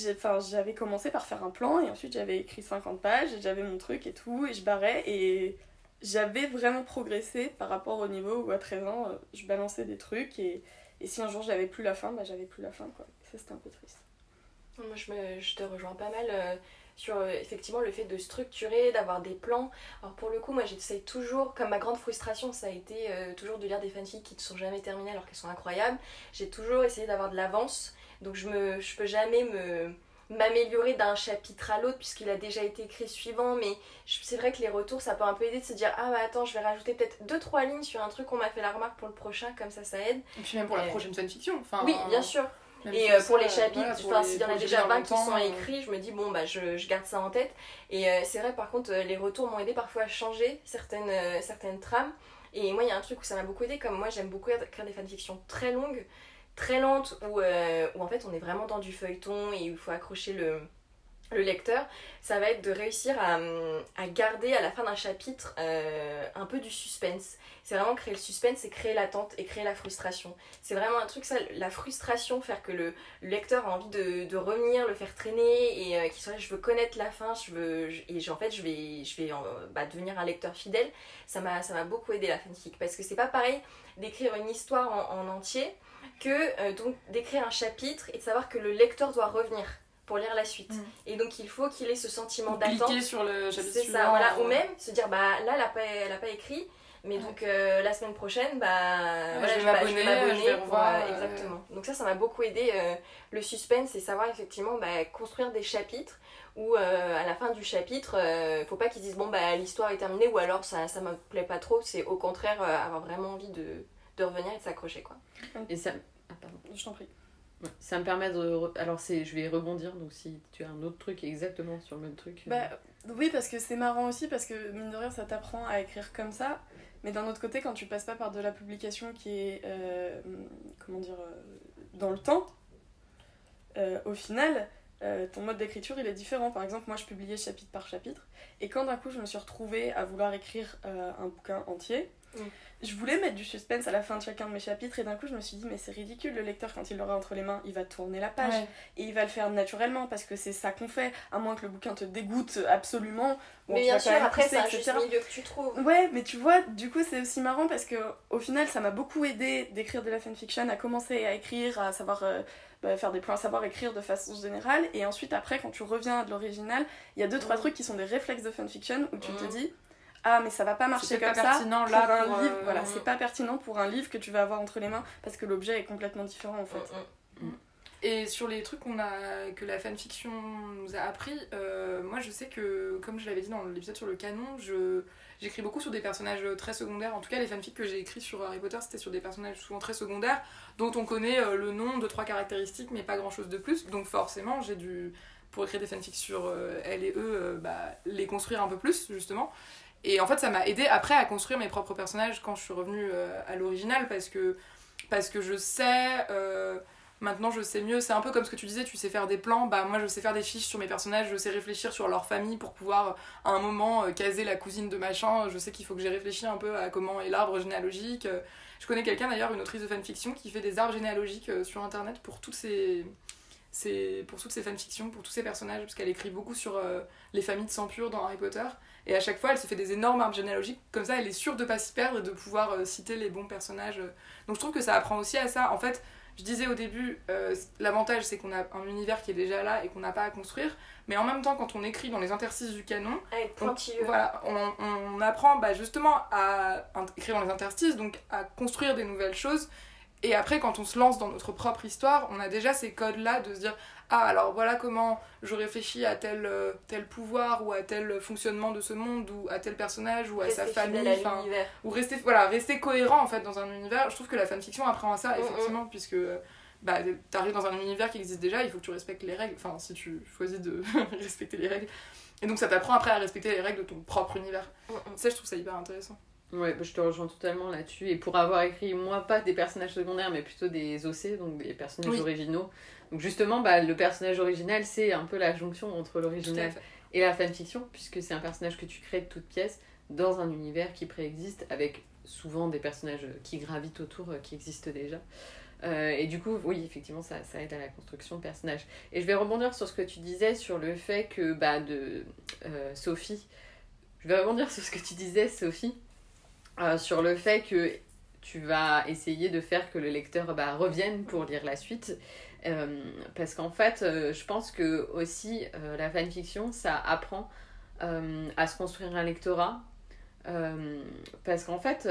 j'avais commencé par faire un plan et ensuite j'avais écrit 50 pages et j'avais mon truc et tout et je barrais et j'avais vraiment progressé par rapport au niveau où à 13 ans euh, je balançais des trucs et, et si un jour j'avais plus la fin, bah j'avais plus la fin quoi. Ça c'était un peu triste. Moi, je, me- je te rejoins pas mal euh, sur euh, effectivement le fait de structurer, d'avoir des plans. Alors pour le coup, moi j'essaye toujours, comme ma grande frustration, ça a été euh, toujours de lire des fanfics qui ne sont jamais terminées alors qu'elles sont incroyables. J'ai toujours essayé d'avoir de l'avance, donc je me, je peux jamais me m'améliorer d'un chapitre à l'autre puisqu'il a déjà été écrit suivant. Mais c'est vrai que les retours ça peut un peu aider de se dire ah bah attends je vais rajouter peut-être deux trois lignes sur un truc qu'on m'a fait la remarque pour le prochain comme ça ça aide. Et puis même pour la prochaine fanfiction enfin oui bien sûr et euh, pour les chapitres, enfin, s'il y en a déjà 20 qui sont écrits, je me dis, bon, bah, je, je garde ça en tête. Et euh, c'est vrai, par contre, euh, les retours m'ont aidé parfois à changer certaines, certaines trames. Et moi, il y a un truc où ça m'a beaucoup aidé, comme moi, j'aime beaucoup écrire des fanfictions très longues, très lentes, où, où en fait, on est vraiment dans du feuilleton et il faut accrocher le, le lecteur, ça va être de réussir à, à garder à la fin d'un chapitre un peu du suspense c'est vraiment créer le suspense et créer l'attente et créer la frustration. C'est vraiment un truc, ça, la frustration, faire que le, lecteur a envie de, revenir, le faire traîner et euh, qu'il soit je veux connaître la fin, je veux, et en fait, je vais, je vais bah, devenir un lecteur fidèle. Ça m'a beaucoup aidé la fanfic parce que c'est pas pareil d'écrire une histoire en, entier que euh, donc d'écrire un chapitre et de savoir que le lecteur doit revenir pour lire la suite. Mm. Et donc il faut qu'il ait ce sentiment d'attente. sur le chapitre C'est ça, voilà. Ou même se dire, bah là, elle n'a pas, elle a pas écrit, mais donc euh, la semaine prochaine, bah, je vais m'abonner, euh, exactement. Donc ça, ça m'a beaucoup aidé euh, le suspense et savoir effectivement bah, construire des chapitres où à la fin du chapitre, il faut pas qu'ils disent bon bah l'histoire est terminée ou alors ça ça me plaît pas trop. C'est au contraire avoir vraiment envie de, de revenir et de s'accrocher quoi. Et ça, ah, pardon, je t'en prie. Ça me permet de. Alors, c'est, je vais rebondir, donc si tu as un autre truc exactement sur le même truc. Bah, oui, parce que c'est marrant aussi, parce que mine de rien, ça t'apprend à écrire comme ça. Mais d'un autre côté, quand tu passes pas par de la publication qui est, euh, comment dire, euh, dans le temps, euh, au final, ton mode d'écriture il est différent. Par exemple, moi je publiais chapitre par chapitre, et quand d'un coup je me suis retrouvée à vouloir écrire un bouquin entier, mm. Je voulais mettre du suspense à la fin de chacun de mes chapitres et d'un coup je me suis dit mais c'est ridicule le lecteur quand il l'aura entre les mains il va tourner la page. Et il va le faire naturellement parce que c'est ça qu'on fait à moins que le bouquin te dégoûte absolument. Mais bien sûr après c'est un juste milieu que tu trouves. Ouais mais tu vois du coup c'est aussi marrant parce que au final ça m'a beaucoup aidé d'écrire de la fanfiction à commencer à écrire à savoir euh, bah, faire des plans à savoir écrire de façon générale. Et ensuite après quand tu reviens à de l'original il y a deux trois mmh. trucs qui sont des réflexes de fanfiction où tu te mmh. dis ah mais ça va pas marcher comme ça pour là, un livre. Euh, voilà c'est pas pertinent pour un livre que tu vas avoir entre les mains parce que l'objet est complètement différent en fait. Mm, mm, mm. et sur les trucs qu'on a que la fanfiction nous a appris euh, moi je sais que comme je l'avais dit dans l'épisode sur le canon je j'écris beaucoup sur des personnages très secondaires. En tout cas les fanfics que j'ai écrits sur Harry Potter c'était sur des personnages souvent très secondaires dont on connaît euh, le nom deux trois caractéristiques mais pas grand chose de plus. Donc forcément j'ai dû pour écrire des fanfics sur elle et eux bah, les construire un peu plus justement et en fait, ça m'a aidé après à construire mes propres personnages quand je suis revenue euh, à l'original parce que, parce que je sais. Euh, maintenant, je sais mieux. C'est un peu comme ce que tu disais, tu sais faire des plans. Bah, moi, je sais faire des fiches sur mes personnages, je sais réfléchir sur leur famille pour pouvoir, à un moment, euh, caser la cousine de machin. Je sais qu'il faut que j'ai réfléchi un peu à comment est l'arbre généalogique. Je connais quelqu'un d'ailleurs, une autrice de fanfiction, qui fait des arbres généalogiques sur internet pour toutes ces pour toutes ces fanfictions, pour tous ces personnages, parce qu'elle écrit beaucoup sur les familles de sang pur dans Harry Potter. Et à chaque fois, elle se fait des énormes arbres généalogiques. Comme ça, elle est sûre de pas s'y perdre et de pouvoir euh, citer les bons personnages. Donc je trouve que ça apprend aussi à ça. En fait, je disais au début, euh, l'avantage c'est qu'on a un univers qui est déjà là et qu'on n'a pas à construire. Mais en même temps, quand on écrit dans les interstices du canon, on, voilà, on, on apprend bah, justement à écrire dans les interstices, donc à construire des nouvelles choses. Et après, quand on se lance dans notre propre histoire, on a déjà ces codes-là de se dire ah alors voilà comment je réfléchis à tel, euh, tel pouvoir ou à tel fonctionnement de ce monde ou à tel personnage ou à sa famille ou rester voilà rester cohérent en fait dans un univers je trouve que la fanfiction apprend à ça mm. effectivement puisque bah t'arrives dans un univers qui existe déjà il faut que tu respectes les règles. Enfin si tu choisis de respecter les règles. Et donc ça t'apprend après à respecter les règles de ton propre univers. Mm, ça je trouve ça hyper intéressant Ouais, bah, je te rejoins totalement là-dessus. Et pour avoir écrit, moi, pas des personnages secondaires, mais plutôt des OC, donc des personnages originaux, donc justement, bah, le personnage original, c'est un peu la jonction entre l'original et la fanfiction, puisque c'est un personnage que tu crées de toute pièce dans un univers qui préexiste, avec souvent des personnages qui gravitent autour, euh, qui existent déjà. Euh, et du coup, oui, effectivement, ça, ça, aide à la construction de personnages. Et je vais rebondir sur ce que tu disais sur le fait que, bah, de euh, Sophie, je vais rebondir sur ce que tu disais, Sophie, sur le fait que tu vas essayer de faire que le lecteur bah, revienne pour lire la suite. Euh, parce qu'en fait, euh, je pense que aussi euh, la fanfiction, ça apprend à se construire un lectorat. parce qu'en fait,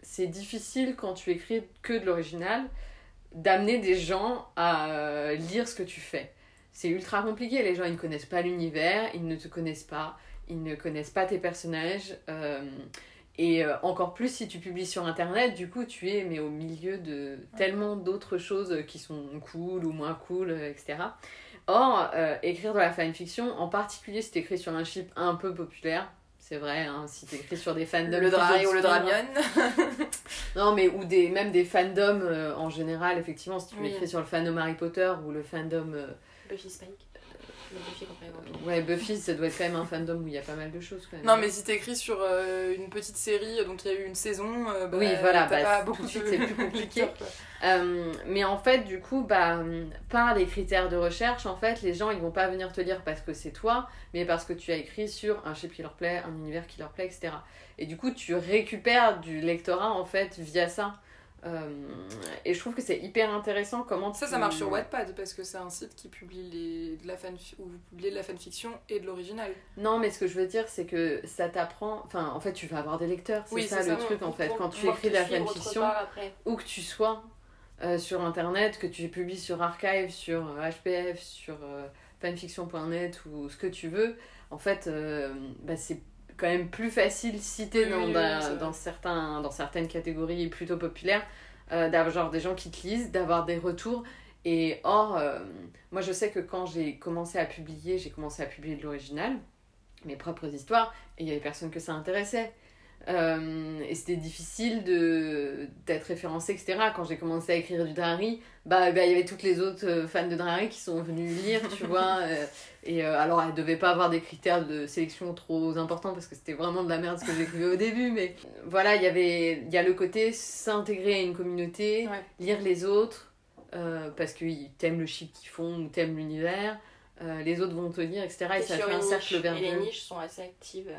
c'est difficile quand tu écris que de l'original d'amener des gens à lire ce que tu fais. c'est ultra compliqué. Les gens, ils ne connaissent pas l'univers, ils ne te connaissent pas, ils ne connaissent pas tes personnages. Et euh, encore plus si tu publies sur internet, du coup tu es mais au milieu de tellement d'autres choses qui sont cool ou moins cool, euh, etc. Or, euh, écrire de la fanfiction, en particulier si tu écris sur un chip un peu populaire, c'est vrai, hein, si tu écris sur des fandoms. Le qui Drari ou le Dramion. non, mais ou des, même des fandoms euh, en général, effectivement, si tu Oui. écris sur le fandom Harry Potter ou le fandom. euh, Buffy Spike. Buffy contre les vampires. ouais, Buffy, ça doit être quand même un fandom où il y a pas mal de choses quand même. Non, mais si t'écris sur euh, une petite série dont il y a eu une saison, euh, bah, Oui, voilà, t'as bah, pas tout beaucoup de suite, c'est plus compliqué. Euh, mais en fait, du coup, bah, par les critères de recherche, en fait, les gens, ils vont pas venir te lire parce que c'est toi, mais parce que tu as écrit sur un chip qui leur plaît, un univers qui leur plaît, etc. Et du coup, tu récupères du lectorat, en fait, via ça. Euh, et je trouve que c'est hyper intéressant comment Ça, tu- ça marche sur Wattpad parce que c'est un site qui publie les, de la fan, où vous publiez de la fanfiction et de l'original. Non, mais ce que je veux dire, c'est que ça t'apprend. Enfin, en fait, tu vas avoir des lecteurs. C'est Oui, ça le ça. truc, en fait. Quand tu écris de la fanfiction, où que tu sois euh, sur internet, que tu publies sur Archive, sur euh, HPF, sur euh, fanfiction.net ou ce que tu veux, en fait, bah, c'est quand même plus facile Oui, dans, oui, oui, dans, certains, dans certaines catégories plutôt populaires, euh, d'avoir des gens qui te lisent, d'avoir des retours. Et or, euh, moi je sais que quand j'ai commencé à publier, j'ai commencé à publier de l'original, mes propres histoires, et il y avait personne que ça intéressait. Euh, et c'était difficile de d'être référencé, etc. Quand j'ai commencé à écrire du Drari, bah bah, il y avait toutes les autres euh, fans de Drari qui sont venus lire, tu vois. euh, et euh, alors, elles devaient pas avoir des critères de sélection trop importants parce que c'était vraiment de la merde ce que j'écrivais au début. Mais euh, voilà, il y avait il y a le côté s'intégrer à une communauté, Ouais. lire les autres parce qu'ils t'aiment le shit qu'ils font ou t'aimes l'univers. les autres vont te lire, etc. Et T'es ça fait un cercle niche, et les niches sont assez actives.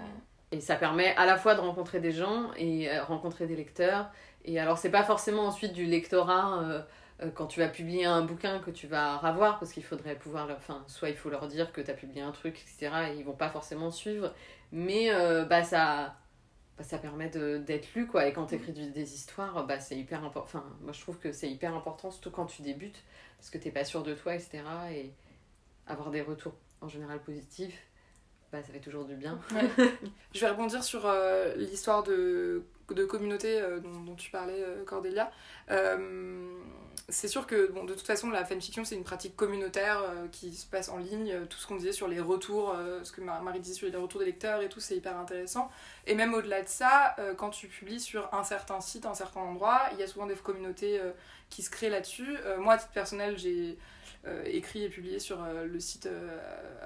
Et ça permet à la fois de rencontrer des gens et euh, rencontrer des lecteurs. Et alors, c'est pas forcément ensuite du lectorat euh, euh, quand tu vas publier un bouquin que tu vas ravoir, parce qu'il faudrait pouvoir leur. Enfin, soit il faut leur dire que tu as publié un truc, etc. Et ils vont pas forcément suivre. Mais bah, ça. bah, ça permet d'être lu quoi et quand tu écris des histoires bah c'est hyper important enfin moi je trouve que c'est hyper important surtout quand tu débutes parce que t'es pas sûr de toi etc et avoir des retours en général positifs bah ça fait toujours du bien Je vais rebondir sur euh, l'histoire de, de communauté euh, dont, dont tu parlais, euh, Cordelia. Euh, c'est sûr que bon, de toute façon, la fanfiction, c'est une pratique communautaire qui se passe en ligne. Tout ce qu'on disait sur les retours, ce que Mar- Marie disait sur les retours des lecteurs et tout, c'est hyper intéressant. Et même au-delà de ça, quand tu publies sur un certain site, un certain endroit, il y a souvent des communautés qui se créent là-dessus. Moi, à titre personnel, j'ai écrit et publié sur euh, le site euh,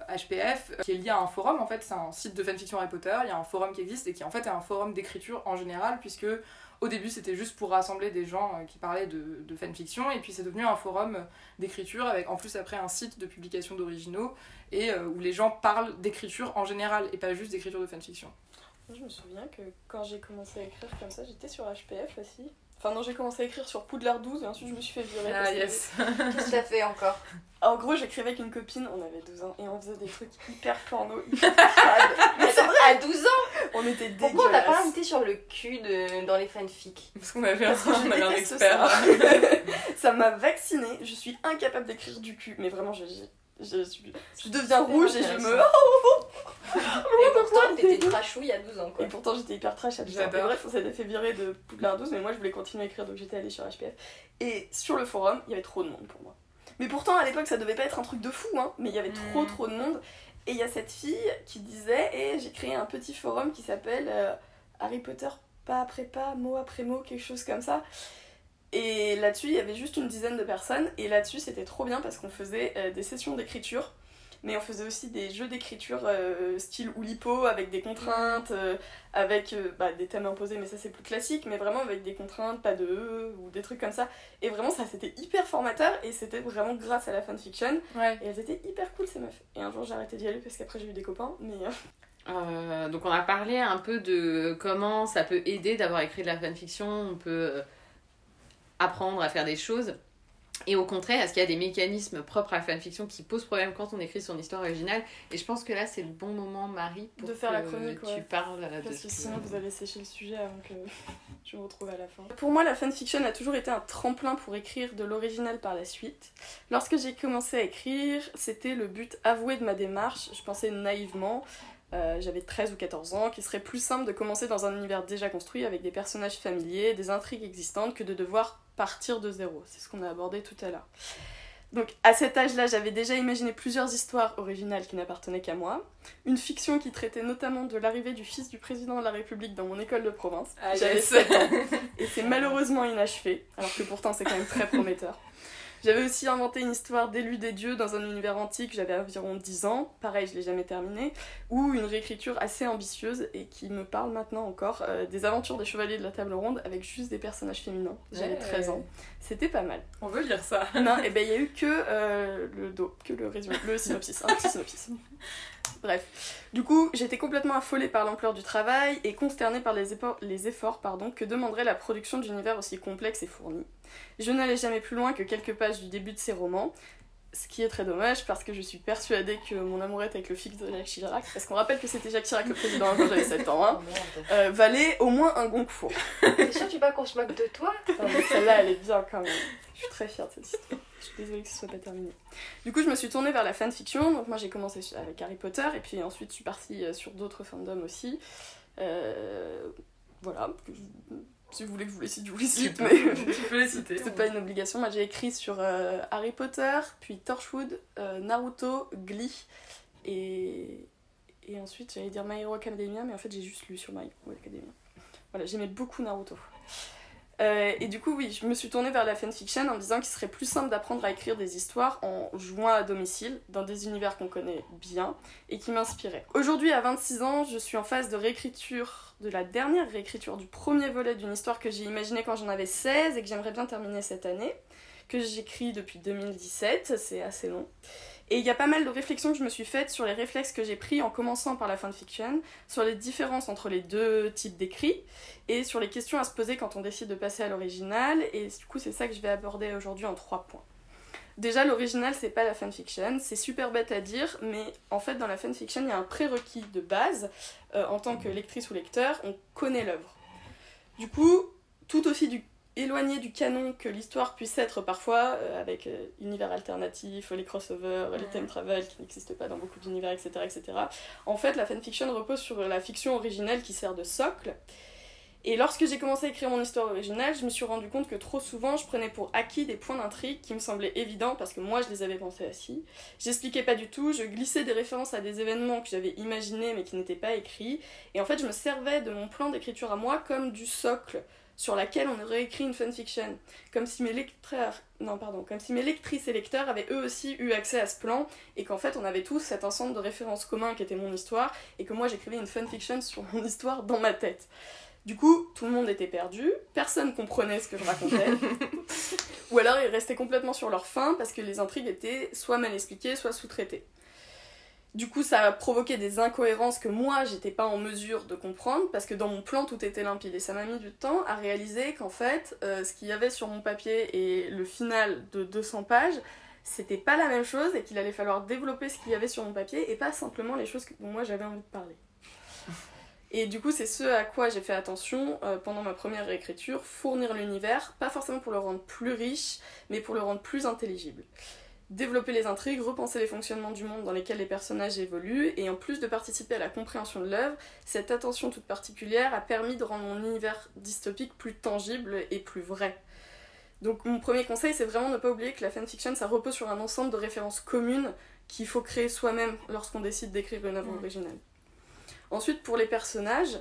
HPF, euh, qui est lié à un forum en fait, c'est un site de fanfiction Harry Potter, il y a un forum qui existe et qui en fait est un forum d'écriture en général, puisque au début c'était juste pour rassembler des gens euh, qui parlaient de, fanfiction, et puis c'est devenu un forum euh, d'écriture avec en plus après un site de publication d'originaux, et euh, où les gens parlent d'écriture en général, et pas juste d'écriture de fanfiction. Je me souviens que quand j'ai commencé à écrire comme ça, j'étais sur HPF aussi. Enfin, non, j'ai commencé à écrire sur Poudlard 12 et ensuite je me suis fait virer. Ah yes Qu'est-ce que t'as fait encore En gros, j'écrivais avec une copine, on avait 12 ans et on faisait des trucs hyper porno, hyper crades. Mais c'est vrai, À 12 ans on était Pourquoi on t'a pas dégueulasses. invité sur le cul de... dans les fanfics Parce qu'on avait un, on avait un expert. ça. m'a vaccinée, je suis incapable d'écrire du cul, mais vraiment, je, je, je, suis- je deviens rouge et je me. Et pourtant, t'étais trashouille à 12 ans Et quoi. pourtant, j'étais hyper trash à 12 ans. Et Bref, on s'était fait virer de Poudlard 12, mais moi, je voulais continuer à écrire, donc j'étais allée sur HPF. Et sur le forum, il y avait trop de monde pour moi. Mais pourtant, à l'époque, ça devait pas être un truc de fou, hein, mais il y avait trop, Mhm. trop de monde. Et il y a cette fille qui disait, et j'ai créé un petit forum qui s'appelle euh, Harry Potter pas après pas, mot après mot, quelque chose comme ça. Et là-dessus, il y avait juste une dizaine de personnes. Et là-dessus, c'était trop bien parce qu'on faisait euh, des sessions d'écriture. Mais on faisait aussi des jeux d'écriture euh, style Oulipo avec des contraintes, euh, avec euh, bah, des thèmes imposés, mais ça c'est plus classique, mais vraiment avec des contraintes, pas de E ou des trucs comme ça. Et vraiment, ça c'était hyper formateur et c'était vraiment grâce à la fanfiction. Ouais. Et elles étaient hyper cool ces meufs. Et un jour j'ai arrêté d'y aller parce qu'après j'ai eu des copains, mais. euh, donc on a parlé un peu de comment ça peut aider d'avoir écrit de la fanfiction, on peut apprendre à faire des choses. Et au contraire, est-ce qu'il y a des mécanismes propres à la fanfiction qui posent problème quand on écrit son histoire originale Et je pense que là, c'est le bon moment, Marie, pour De faire la que chronique, tu ouais. parles euh, de Parce que ce- sinon vous allez sécher le sujet avant que je me retrouve à la fin. Pour moi, la fanfiction a toujours été un tremplin pour écrire de l'original par la suite. Lorsque j'ai commencé à écrire, c'était le but avoué de ma démarche. Je pensais naïvement, euh, j'avais 13 ou 14 ans, qu'il serait plus simple de commencer dans un univers déjà construit avec des personnages familiers, des intrigues existantes, que de devoir partir de zéro. C'est ce qu'on a abordé tout à l'heure. Donc à cet âge-là, j'avais déjà imaginé plusieurs histoires originales qui n'appartenaient qu'à moi. Une fiction qui traitait notamment de l'arrivée du fils du président de la République dans mon école de province. Ah, J'avais yes. 7 ans. Et c'est malheureusement inachevé, alors que pourtant c'est quand même très prometteur. J'avais aussi inventé une histoire d'élu des dieux dans un univers antique, j'avais environ 10 ans, pareil je l'ai jamais terminé, ou une réécriture assez ambitieuse et qui me parle maintenant encore, euh, des aventures des chevaliers de la table ronde avec juste des personnages féminins. J'avais Ouais. 13 ans. C'était pas mal. On veut lire ça. Non, et ben il y a eu que euh, le dos, que le résumé, le synopsis, un petit synopsis. Bref, du coup, j'étais complètement affolée par l'ampleur du travail et consternée par les, efforts, que demanderait la production d'univers aussi complexe et fourni. Je n'allais jamais plus loin que quelques pages du début de ces romans, ce qui est très dommage parce que je suis persuadée que mon amourette avec le fils de Jacques Chirac, parce qu'on rappelle que c'était Jacques Chirac le président quand j'avais 7 ans, hein, euh, valait au moins un Goncourt. T'es sûr tu veux pas qu'on se moque de toi celle-là, elle est bien quand même. Je suis très fière de cette histoire. Je suis désolée que ce soit pas terminé. Du coup, je me suis tournée vers la fanfiction. Donc, moi, j'ai commencé avec Harry Potter, et puis ensuite, je suis partie euh, sur d'autres fandoms aussi. Euh, voilà. Si vous voulez que je vous les cite, je vous les cite, mais tu peux les citer. c'est pas une obligation. Moi, j'ai écrit sur euh, Harry Potter, puis Torchwood, euh, Naruto, Glee, et. Et ensuite, j'allais dire My Hero Academia, mais en fait, j'ai juste lu sur My Hero Academia. Voilà, j'aimais beaucoup Naruto. Euh, et du coup, oui, je me suis tournée vers la fanfiction en me disant qu'il serait plus simple d'apprendre à écrire des histoires en jouant à domicile, dans des univers qu'on connaît bien, et qui m'inspiraient. Aujourd'hui, à 26 ans, je suis en phase de réécriture, de la dernière réécriture du premier volet d'une histoire que j'ai imaginée quand j'en avais 16 et que j'aimerais bien terminer cette année, que j'écris depuis 2017, c'est assez long. Et il y a pas mal de réflexions que je me suis faites sur les réflexes que j'ai pris en commençant par la fanfiction, sur les différences entre les deux types d'écrits, et sur les questions à se poser quand on décide de passer à l'original, et du coup c'est ça que je vais aborder aujourd'hui en trois points. Déjà, l'original, c'est pas la fanfiction, c'est super bête à dire, mais en fait, dans la fanfiction, il y a un prérequis de base. Euh, en tant que lectrice ou lecteur, on connaît l'œuvre. Du coup, tout aussi du- éloigné du canon que l'histoire puisse être parfois, euh, avec euh, univers alternatif, les crossovers, les time travel qui n'existent pas dans beaucoup d'univers, etc., etc. En fait, la fanfiction repose sur la fiction originelle qui sert de socle. Et lorsque j'ai commencé à écrire mon histoire originale, je me suis rendu compte que trop souvent, je prenais pour acquis des points d'intrigue qui me semblaient évidents parce que moi, je les avais pensés assis. J'expliquais pas du tout, je glissais des références à des événements que j'avais imaginés mais qui n'étaient pas écrits. Et en fait, je me servais de mon plan d'écriture à moi comme du socle sur laquelle on aurait écrit une fanfiction. Comme si mes lecteurs, non pardon, comme si mes lectrices et lecteurs avaient eux aussi eu accès à ce plan et qu'en fait on avait tous cet ensemble de références communs qui était mon histoire et que moi j'écrivais une fanfiction sur mon histoire dans ma tête. Du coup, tout le monde était perdu, personne comprenait ce que je racontais, ou alors ils restaient complètement sur leur faim parce que les intrigues étaient soit mal expliquées, soit sous-traitées. Du coup, ça a provoqué des incohérences que moi, j'étais pas en mesure de comprendre, parce que dans mon plan, tout était limpide. Et ça m'a mis du temps à réaliser qu'en fait, euh, ce qu'il y avait sur mon papier et le final de 200 pages, c'était pas la même chose, et qu'il allait falloir développer ce qu'il y avait sur mon papier, et pas simplement les choses que- dont moi j'avais envie de parler. Et du coup, c'est ce à quoi j'ai fait attention euh, pendant ma première réécriture, fournir l'univers, pas forcément pour le rendre plus riche, mais pour le rendre plus intelligible développer les intrigues, repenser les fonctionnements du monde dans lesquels les personnages évoluent, et en plus de participer à la compréhension de l'œuvre, cette attention toute particulière a permis de rendre mon univers dystopique plus tangible et plus vrai. Donc mon premier conseil, c'est vraiment ne pas oublier que la fanfiction, ça repose sur un ensemble de références communes qu'il faut créer soi-même lorsqu'on décide d'écrire une œuvre Mm. originale. Ensuite, pour les personnages,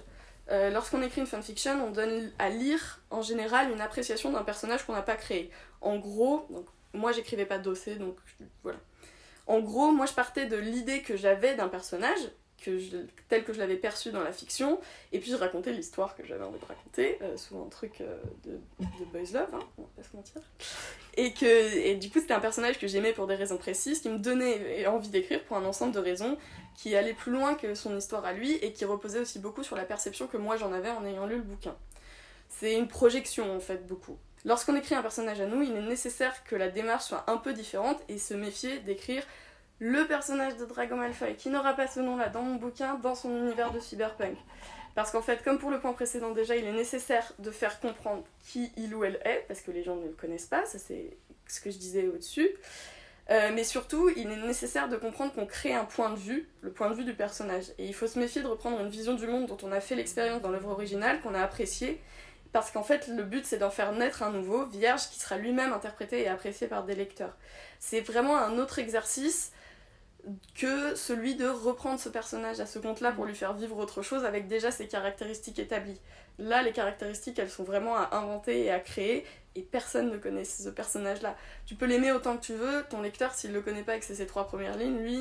euh, lorsqu'on écrit une fanfiction, on donne à lire en général une appréciation d'un personnage qu'on n'a pas créé. En gros, donc, moi j'écrivais pas dossier, donc voilà. En gros, moi je partais de l'idée que j'avais d'un personnage, que tel que je l'avais perçu dans la fiction, et puis je racontais l'histoire que j'avais envie de raconter, euh, souvent un truc euh, de, de boys love, hein, on va pas se mentir. Et, que, et du coup, c'était un personnage que j'aimais pour des raisons précises, qui me donnait envie d'écrire pour un ensemble de raisons qui allait plus loin que son histoire à lui et qui reposait aussi beaucoup sur la perception que moi j'en avais en ayant lu le bouquin. C'est une projection en fait, beaucoup. Lorsqu'on écrit un personnage à nous, il est nécessaire que la démarche soit un peu différente et se méfier d'écrire le personnage de Dragon Malfoy qui n'aura pas ce nom-là dans mon bouquin, dans son univers de cyberpunk. Parce qu'en fait, comme pour le point précédent déjà, il est nécessaire de faire comprendre qui il ou elle est, parce que les gens ne le connaissent pas, ça c'est ce que je disais au-dessus. Euh, mais surtout, il est nécessaire de comprendre qu'on crée un point de vue, le point de vue du personnage. Et il faut se méfier de reprendre une vision du monde dont on a fait l'expérience dans l'œuvre originale, qu'on a appréciée, parce qu'en fait, le but c'est d'en faire naître un nouveau, vierge, qui sera lui-même interprété et apprécié par des lecteurs. C'est vraiment un autre exercice que celui de reprendre ce personnage à ce compte-là pour lui faire vivre autre chose avec déjà ses caractéristiques établies. Là, les caractéristiques, elles sont vraiment à inventer et à créer, et personne ne connaît ce personnage-là. Tu peux l'aimer autant que tu veux, ton lecteur, s'il le connaît pas et que c'est ses trois premières lignes, lui,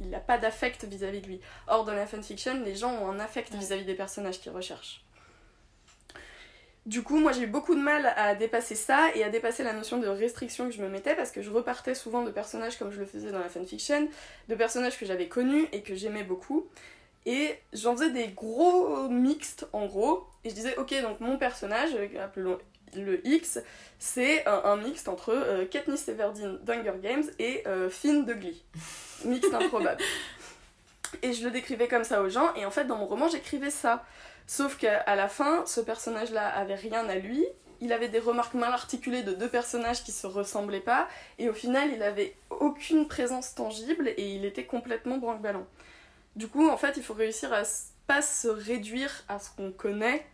il n'a pas d'affect vis-à-vis de lui. Or, dans la fanfiction, les gens ont un affect vis-à-vis des personnages qu'ils recherchent. Du coup, moi j'ai eu beaucoup de mal à dépasser ça et à dépasser la notion de restriction que je me mettais parce que je repartais souvent de personnages comme je le faisais dans la fanfiction, de personnages que j'avais connus et que j'aimais beaucoup. Et j'en faisais des gros mixtes en gros. Et je disais, ok, donc mon personnage, appelons le X, c'est un, mixte entre euh, Katniss Everdeen d'Hunger Games et euh, Finn de Glee. Mixte improbable. Et je le décrivais comme ça aux gens, et en fait, dans mon roman, j'écrivais ça. Sauf qu'à la fin, ce personnage-là avait rien à lui. Il avait des remarques mal articulées de deux personnages qui se ressemblaient pas. Et au final, il avait aucune présence tangible et il était complètement branque-ballon. Du coup, en fait, il faut réussir à pas se réduire à ce qu'on connaît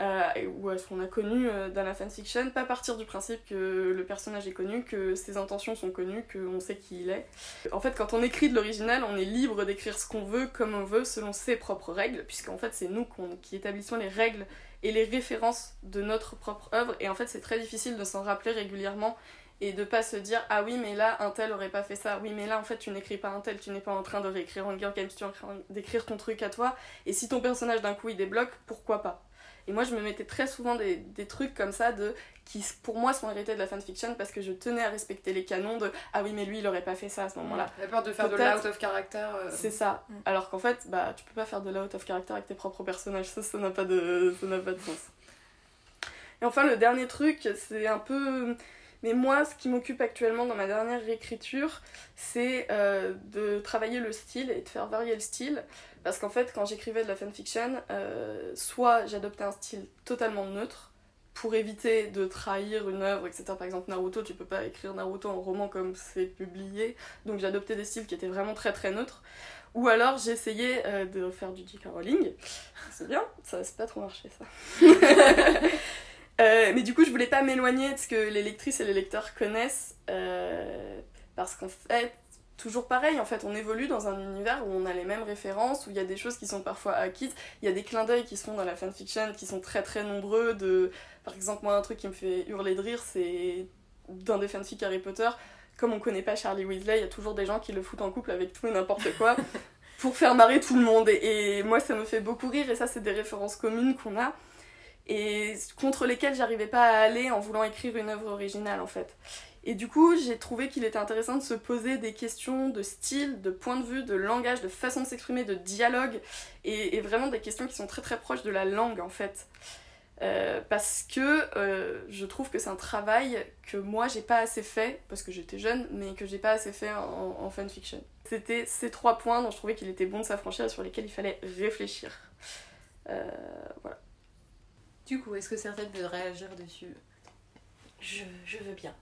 euh, ou à ce qu'on a connu euh, dans la fanfiction, pas partir du principe que le personnage est connu, que ses intentions sont connues, qu'on sait qui il est. En fait, quand on écrit de l'original, on est libre d'écrire ce qu'on veut, comme on veut, selon ses propres règles, puisqu'en fait, c'est nous qui établissons les règles et les références de notre propre œuvre, et en fait, c'est très difficile de s'en rappeler régulièrement et de pas se dire ah oui mais là un tel aurait pas fait ça. Oui mais là en fait tu n'écris pas un tel tu n'es pas en train de réécrire Hunger Games tu es en train d'écrire ton truc à toi. Et si ton personnage d'un coup il débloque pourquoi pas? Et moi, je me mettais très souvent des, des, trucs comme ça de qui, pour moi, sont hérités de la fanfiction parce que je tenais à respecter les canons de ah oui, mais lui, il aurait pas fait ça à ce moment-là. La peur de faire de l'out of character. Euh. C'est ça. Mm. Alors qu'en fait, bah, tu peux pas faire de l'out of character avec tes propres personnages. Ça, ça n'a pas de, ça n'a pas de sens. Et enfin, le dernier truc, c'est un peu. Mais moi, ce qui m'occupe actuellement dans ma dernière réécriture, c'est euh, de travailler le style et de faire varier le style. Parce qu'en fait, quand j'écrivais de la fanfiction, euh, soit j'adoptais un style totalement neutre pour éviter de trahir une œuvre, etc. Par exemple, Naruto, tu peux pas écrire Naruto en roman comme c'est publié, donc j'adoptais des styles qui étaient vraiment très très neutres. Ou alors j'essayais euh, de faire du J.K. C'est bien, ça c'est pas trop marché ça. Euh, mais du coup, je voulais pas m'éloigner de ce que les lectrices et les lecteurs connaissent. parce qu'en fait, toujours pareil, en fait, on évolue dans un univers où on a les mêmes références, où il y a des choses qui sont parfois acquises, il y a des clins d'œil qui se font dans la fanfiction qui sont très très nombreux. De... Par exemple, moi, un truc qui me fait hurler de rire, c'est dans des fanfics Harry Potter, comme on connaît pas Charlie Weasley, il y a toujours des gens qui le foutent en couple avec tout et n'importe quoi pour faire marrer tout le monde. Et, et moi, ça me fait beaucoup rire, et ça, c'est des références communes qu'on a et contre lesquelles j'arrivais pas à aller en voulant écrire une œuvre originale en fait. Et du coup, j'ai trouvé qu'il était intéressant de se poser des questions de style, de point de vue, de langage, de façon de s'exprimer, de dialogue, et, vraiment des questions qui sont très très proches de la langue en fait. Euh, parce que euh, je trouve que c'est un travail que moi j'ai pas assez fait, parce que j'étais jeune, mais que j'ai pas assez fait en, fanfiction. C'était ces trois points dont je trouvais qu'il était bon de s'affranchir et sur lesquels il fallait réfléchir. Euh, voilà. Du coup, est-ce que certaines veulent réagir dessus? Je, je veux bien.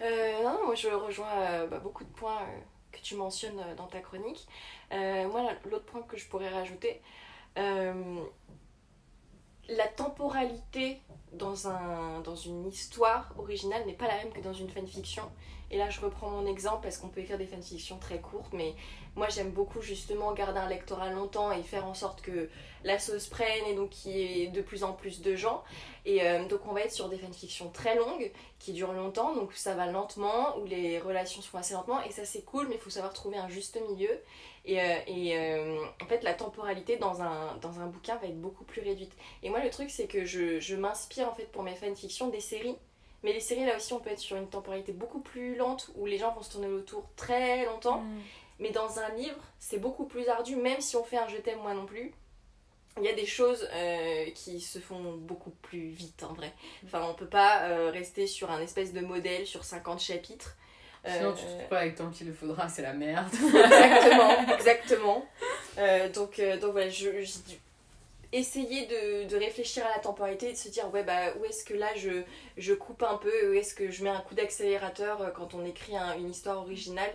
Euh, non, moi je rejoins euh, bah, beaucoup de points euh, que tu mentionnes dans ta chronique. moi, l'autre point que je pourrais rajouter, la temporalité dans, un, dans une histoire originale n'est pas la même que dans une fanfiction. Et là, je reprends mon exemple parce qu'on peut écrire des fanfictions très courtes, mais moi j'aime beaucoup justement garder un lectorat longtemps et faire en sorte que la sauce prenne et donc qu'il y ait de plus en plus de gens. Et euh, donc on va être sur des fanfictions très longues qui durent longtemps, donc ça va lentement, où les relations se font assez lentement, et ça c'est cool, mais il faut savoir trouver un juste milieu. Et, euh, euh, en fait, la temporalité dans un, dans un bouquin va être beaucoup plus réduite. Et moi, le truc, c'est que je, je m'inspire en fait pour mes fanfictions des séries. Mais les séries, là aussi, on peut être sur une temporalité beaucoup plus lente où les gens vont se tourner autour très longtemps. Mm. Mais dans un livre, c'est beaucoup plus ardu, même si on fait un je t'aime moi non plus. il y a des choses euh, qui se font beaucoup plus vite en vrai. Enfin, on peut pas euh, rester sur un espèce de modèle sur 50 chapitres. Sinon, tu te Euh, retrouves avec tant qu'il le faudra, c'est la merde. exactement, exactement. Euh, donc, euh, donc voilà, je, dû essayer de, de réfléchir à la temporalité et de se dire ouais bah où est-ce que là je, je coupe un peu, où est-ce que je mets un coup d'accélérateur euh, quand on écrit un- une histoire originale.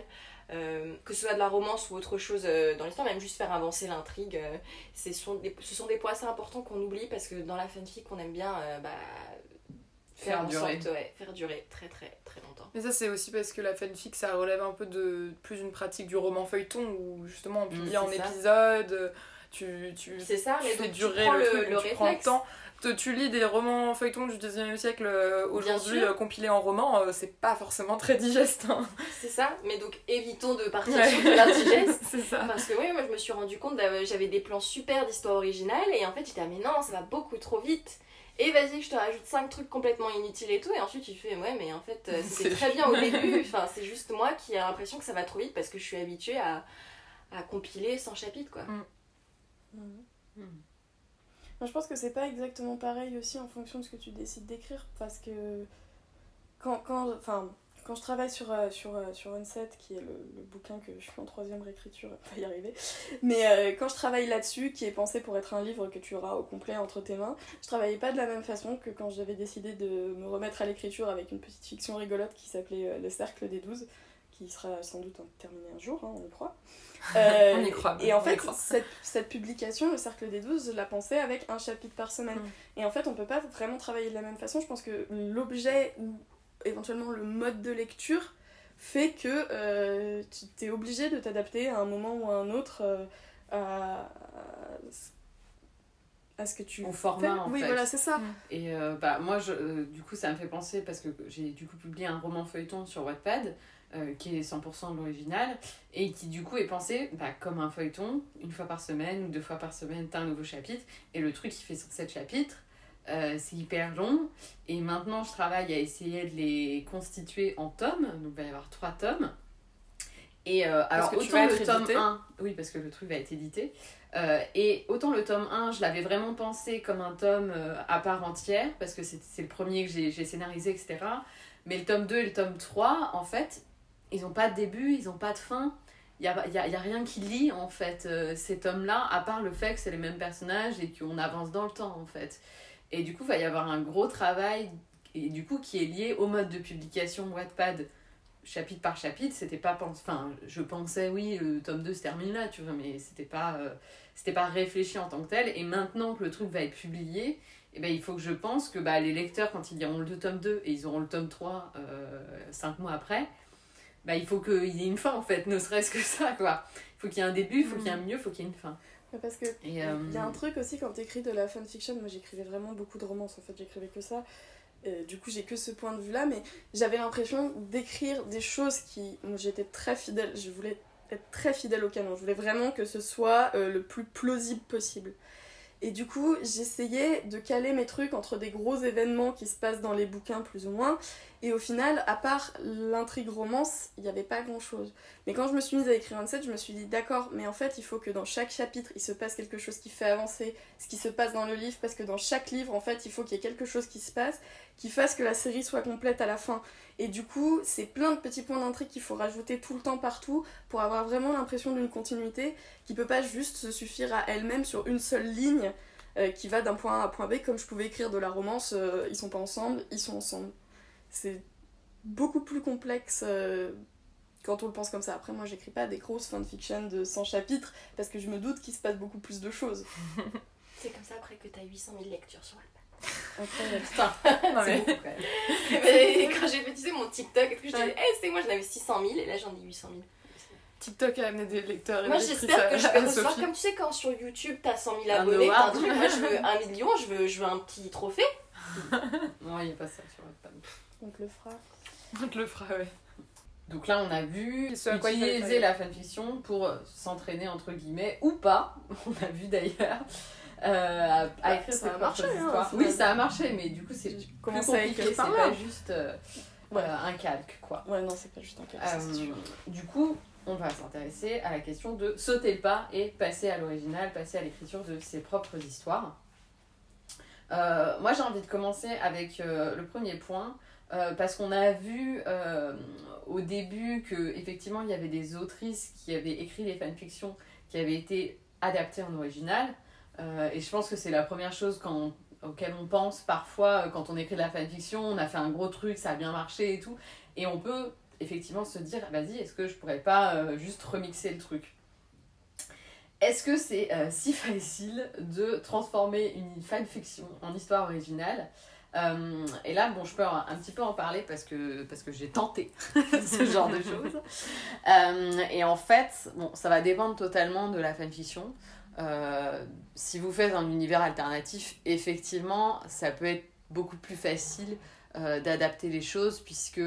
Euh, que ce soit de la romance ou autre chose euh, dans l'histoire, même juste faire avancer l'intrigue, euh, ce sont des, ce sont des points assez importants qu'on oublie parce que dans la fanfic on aime bien euh, bah, faire, Faire en durer. sorte, ouais, faire durer très très très longtemps. Mais ça, c'est aussi parce que la fanfic, ça relève un peu de plus une pratique du roman feuilleton où justement on publie Mm, en c'est ça. épisode, tu, tu, C'est ça, tu mais fais durer le, le, truc, le tu prends le temps. Te- Tu lis des romans feuilletons du 19e siècle euh, aujourd'hui euh, compilés en roman, euh, c'est pas forcément très digeste. hein. C'est ça, mais donc évitons de partir Ouais. sur de l'indigeste. c'est ça. Parce que oui, moi je me suis rendu compte, d'avoir- j'avais des plans super d'histoire originale et en fait j'étais ah mais non, ça va beaucoup trop vite. Et vas-y, je te rajoute 5 trucs complètement inutiles et tout, et ensuite tu fais ouais, mais en fait euh, c'était C'est très bien au début. Enfin, c'est juste moi qui ai l'impression que ça va trop vite parce que je suis habituée à, à compiler 100 chapitres quoi. Mhm. Moi, je pense que c'est pas exactement pareil aussi en fonction de ce que tu décides d'écrire parce que quand, quand, enfin, quand je travaille sur, euh, sur, euh, sur Onset, qui est le, le bouquin que je suis en troisième réécriture, on va y arriver, mais euh, quand je travaille là-dessus, qui est pensé pour être un livre que tu auras au complet entre tes mains, je travaillais pas de la même façon que quand j'avais décidé de me remettre à l'écriture avec une petite fiction rigolote qui s'appelait Le Cercle des Douze, qui sera sans doute terminée un jour, hein, on y croit. Euh, On y croit, Et en fait, cette, cette publication, le Cercle des Douze, je la pensais avec un chapitre par semaine. Mm. Et en fait, on peut pas vraiment travailler de la même façon. Je pense que l'objet ou éventuellement le mode de lecture fait que euh, tu es obligé de t'adapter à un moment ou à un autre euh, à, à ce que tu Au fais. format, en Oui, fait. voilà, c'est ça. Mm. Et euh, bah, moi, je, du coup, ça me fait penser parce que j'ai du coup publié un roman feuilleton sur Wattpad euh, qui est 100% de l'original et qui du coup est pensé bah, comme un feuilleton, une fois par semaine ou deux fois par semaine, t'as un nouveau chapitre. Et le truc il fait 107 chapitres. euh, c'est hyper long. Et maintenant je travaille à essayer de les constituer en tomes. Donc il va y avoir trois tomes. Et euh, alors que autant le tome édité. 1 oui parce que le truc va être édité. Et autant le tome 1, je l'avais vraiment pensé comme un tome à part entière, parce que c'est le premier que j'ai scénarisé, etc. Mais le tome 2 et le tome 3, en fait, ils n'ont pas de début, ils n'ont pas de fin. Il n'y a, y a, rien qui lie, en fait, euh, ces tomes-là, à part le fait que c'est les mêmes personnages et qu'on avance dans le temps, en fait. Et du coup, il va y avoir un gros travail, et du coup, qui est lié au mode de publication Wattpad chapitre par chapitre, c'était pas enfin je pensais oui le tome 2 se termine là tu vois mais c'était pas euh, c'était pas réfléchi en tant que tel et maintenant que le truc va être publié eh ben, il faut que je pense que bah, les lecteurs quand ils liront le tome 2 et ils auront le tome 3 euh, 5 mois après bah, il faut qu'il y ait une fin en fait ne serait-ce que ça quoi il faut qu'il y ait un début il faut qu'il y ait un milieu il faut qu'il y ait une fin Parce que euh, Il y a un truc aussi quand t'écris de la fanfiction, moi j'écrivais vraiment beaucoup de romances en fait, j'écrivais que ça. Euh, du coup j'ai que ce point de vue là, mais j'avais l'impression d'écrire des choses qui... Moi j'étais très fidèle, je voulais être très fidèle au canon, je voulais vraiment que ce soit euh, le plus plausible possible. Et du coup j'essayais de caler mes trucs entre des gros événements qui se passent dans les bouquins plus ou moins, et au final, à part l'intrigue romance, il n'y avait pas grand chose. Mais quand je me suis mise à écrire un set, je me suis dit d'accord, mais en fait, il faut que dans chaque chapitre, il se passe quelque chose qui fait avancer ce qui se passe dans le livre, parce que dans chaque livre, en fait, il faut qu'il y ait quelque chose qui se passe, qui fasse que la série soit complète à la fin. Et du coup, c'est plein de petits points d'intrigue qu'il faut rajouter tout le temps partout pour avoir vraiment l'impression d'une continuité qui peut pas juste se suffire à elle-même sur une seule ligne euh, qui va d'un point A à point B, comme je pouvais écrire de la romance, euh, ils sont pas ensemble, ils sont ensemble. C'est beaucoup plus complexe euh, quand on le pense comme ça. Après, moi, j'écris pas des grosses fanfictions de 100 chapitres parce que je me doute qu'il se passe beaucoup plus de choses. C'est comme ça après que t'as 800 000 lectures sur Wattpad. Incroyable. Non, mais- beaucoup, quand même. Mais quand j'ai fait tu sais, mon TikTok, et tout, je disais, hey, c'est moi j'en avais 600 000 et là j'en ai 800 000. TikTok a amené des lecteurs et Moi j'espère que je vais recevoir, Sophie. comme tu sais, quand sur YouTube t'as 100 000 Un abonnés, t'as un truc, moi je veux un million, je veux, je veux un petit trophée. non il n'y a pas ça sur Wattpad On te le fera. On te le fera, ouais. Donc là, on a vu Ce utiliser la fanfiction pour euh, s'entraîner, entre guillemets, ou pas. On a vu d'ailleurs. Euh, à, à Bah, écrire ça ses a marché, hein, Oui, ça a marché, mais du coup, c'est plus compliqué. C'est pas juste euh, Ouais. euh, un calque, quoi. Ouais, non, c'est pas juste un ça, Euh, sûr. du coup, on va s'intéresser à la question de sauter le pas et passer à l'original, passer à l'écriture de ses propres histoires. Euh, moi, j'ai envie de commencer avec euh, le premier point, euh, parce qu'on a vu au début que effectivement il y avait des autrices qui avaient écrit des fanfictions qui avaient été adaptées en original. Et je pense que c'est la première chose quand auquel on pense parfois quand on écrit de la fanfiction, on a fait un gros truc, ça a bien marché et tout. Et on peut effectivement se dire, vas-y, est-ce que je pourrais pas juste remixer le truc? Est-ce que c'est euh, si facile de transformer une fanfiction en histoire originale? Euh, et là, bon, je peux un, petit peu en parler parce que, parce que j'ai tenté ce genre de choses. Euh, et en fait, bon, ça va dépendre totalement de la fanfiction. Si vous faites un univers alternatif, effectivement, ça peut être beaucoup plus facile d'adapter les choses puisque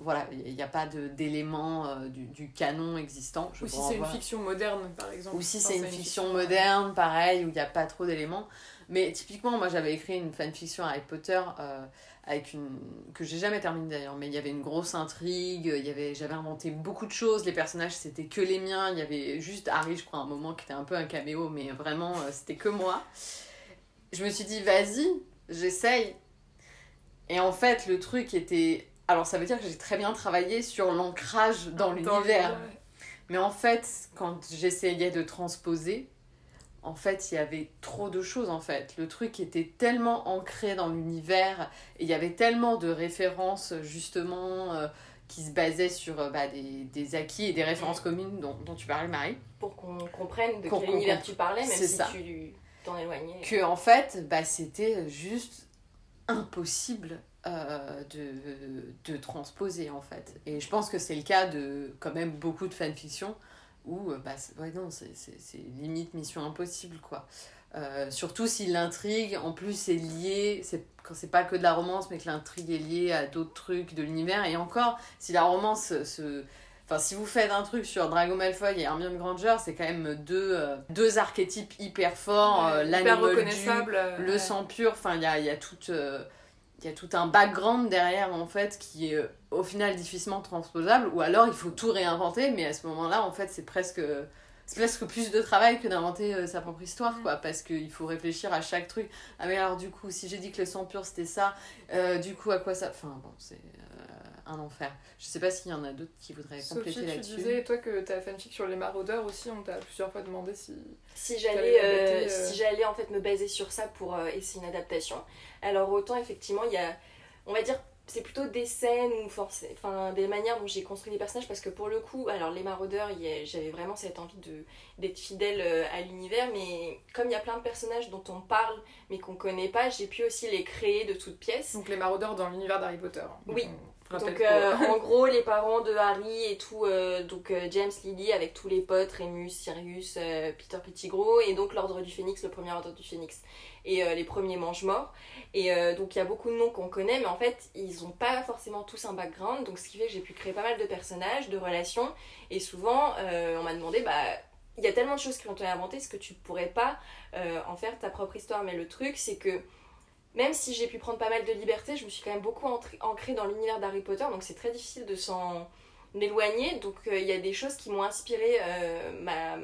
voilà, il n'y a pas d'éléments euh, du, du, canon existant. Je Ou si c'est une fiction moderne, par exemple. Ou si c'est une, fiction, moderne, pareil, où il n'y a pas trop d'éléments. Mais typiquement, moi j'avais écrit une fanfiction Harry Potter euh, avec une que j'ai jamais terminée d'ailleurs, mais il y avait une grosse intrigue, il y avait j'avais inventé beaucoup de choses, les personnages c'était que les miens, il y avait juste Harry, je crois, un moment qui était un peu un caméo, mais vraiment euh, c'était que moi. Je me suis dit vas-y, j'essaye. Et en fait, le truc était alors ça veut dire que j'ai très bien travaillé sur l'ancrage dans l'univers. Mais en fait, quand j'essayais de transposer, en fait, il y avait trop de choses en fait. Le truc était tellement ancré dans l'univers et il y avait tellement de références justement euh, qui se basaient sur euh, bah, des, acquis et des références communes dont, tu parlais, Marie. Pour qu'on comprenne de quel univers tu parlais, même si tu t'en éloignais. Que en fait, bah, c'était juste impossible euh, de, de, transposer en fait. Et je pense que c'est le cas de quand même beaucoup de fanfiction où euh, bah, ouais, non, c'est limite mission impossible quoi. Euh, surtout si l'intrigue en plus est liée, c'est quand c'est pas que de la romance mais que l'intrigue est liée à d'autres trucs de l'univers. Et encore si la romance se Enfin, si vous faites un truc sur Dragon Malfoy et Hermione Granger, c'est quand même deux, deux archétypes hyper forts, ouais, le sang pur, enfin, il y a, y a toute il y a tout un background derrière en fait qui est euh, au final difficilement transposable ou alors il faut tout réinventer mais à ce moment-là en fait c'est presque c'est presque plus de travail que d'inventer euh, sa propre histoire quoi parce qu'il faut réfléchir à chaque truc. Ah mais alors du coup si j'ai dit que le sang pur c'était ça euh, du coup à quoi ça enfin bon c'est un enfer je sais pas s'il y en a d'autres qui voudraient compléter là-dessus tu disais toi que ta fanfic sur les maraudeurs aussi on t'a plusieurs fois demandé si si j'allais si j'allais en fait me baser sur ça pour essayer une adaptation alors autant effectivement, il y a, on va dire, c'est plutôt des scènes ou enfin des manières dont j'ai construit les personnages parce que pour le coup, alors les maraudeurs, j'avais vraiment cette envie de d'être fidèle euh, à l'univers, mais comme il y a plein de personnages dont on parle mais qu'on connaît pas, j'ai pu aussi les créer de toutes pièces. Donc les maraudeurs dans l'univers d'Harry Potter. Oui. Donc euh, en gros les parents de Harry et tout, euh, donc James Lily avec tous les potes, Remus, Sirius, Peter Pettigrew et donc l'ordre du Phénix, le premier ordre du Phénix. Et les premiers mange-morts. Et euh, donc il y a beaucoup de noms qu'on connaît, mais en fait ils n'ont pas forcément tous un background, donc ce qui fait que j'ai pu créer pas mal de personnages, de relations, et souvent euh, on m'a demandé, bah il y a tellement de choses qui ont été inventées, est-ce que tu pourrais pas euh, en faire ta propre histoire? Mais le truc c'est que même si j'ai pu prendre pas mal de liberté, je me suis quand même beaucoup ancrée dans l'univers d'Harry Potter, donc c'est très difficile de s'en éloigner, donc il y a des choses qui m'ont inspiré ma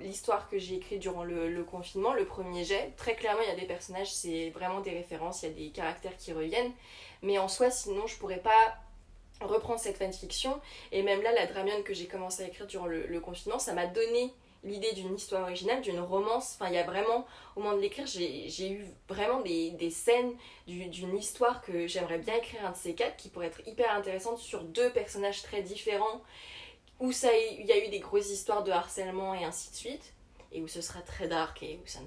l'histoire que j'ai écrite durant le, confinement, le premier jet, très clairement, il y a des personnages, c'est vraiment des références, il y a des caractères qui reviennent. Mais en soi, sinon, je pourrais pas reprendre cette fanfiction. Et même là, la Dramion que j'ai commencé à écrire durant le, confinement, ça m'a donné l'idée d'une histoire originale, d'une romance. Enfin, il y a vraiment, au moment de l'écrire, j'ai eu vraiment des, des scènes d'une histoire que j'aimerais bien écrire un de ces quatre, qui pourrait être hyper intéressante sur deux personnages très différents où ça, il y a eu des grosses histoires de harcèlement et ainsi de suite, et où ce sera très dark et où ça ne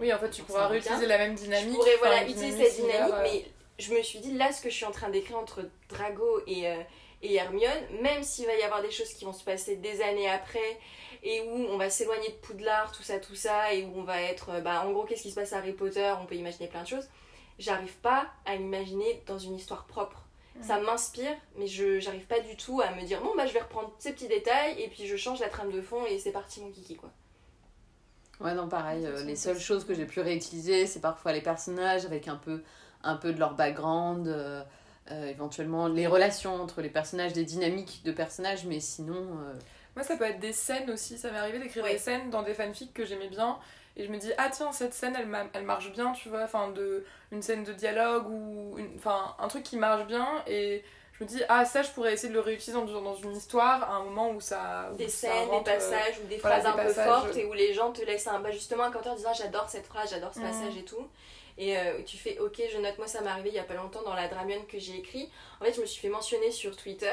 Oui, en fait, tu pourras réutiliser la même dynamique. Je pourrais voilà, utiliser cette dynamique, euh. mais je me suis dit, là, ce que je suis en train d'écrire entre Drago et, euh, et Hermione, même s'il va y avoir des choses qui vont se passer des années après, et où on va s'éloigner de Poudlard, tout ça, tout ça, et où on va être, euh, bah, en gros, qu'est-ce qui se passe à Harry Potter, on peut imaginer plein de choses, j'arrive pas à l'imaginer dans une histoire propre ça m'inspire, mais je j'arrive pas du tout à me dire bon bah je vais reprendre ces petits détails et puis je change la trame de fond et c'est parti mon kiki quoi. Ouais non pareil, euh, les seules choses que j'ai pu réutiliser c'est parfois les personnages avec un peu, un peu de leur background. Euh, euh, éventuellement les relations entre les personnages, des dynamiques de personnages, mais sinon. Moi, ça peut être des scènes aussi. Ça m'est arrivé d'écrire Ouais. des scènes dans des fanfics que j'aimais bien. Et je me dis, ah tiens, cette scène, elle, elle marche bien, tu vois. Enfin, de, une scène de dialogue ou une, enfin, un truc qui marche bien. Et je me dis, ah, ça, je pourrais essayer de le réutiliser dans, dans une histoire à un moment où ça. où des ça scènes, rentre, des euh, passages ou des voilà, phrases des un peu fortes et où les gens te laissent un, bah, justement un en disant j'adore cette phrase, j'adore ce Mhm. passage et tout. Et euh, tu fais ok, je note. Moi, ça m'est arrivé il y a pas longtemps dans la Dramion que j'ai écrit. En fait, je me suis fait mentionner sur Twitter.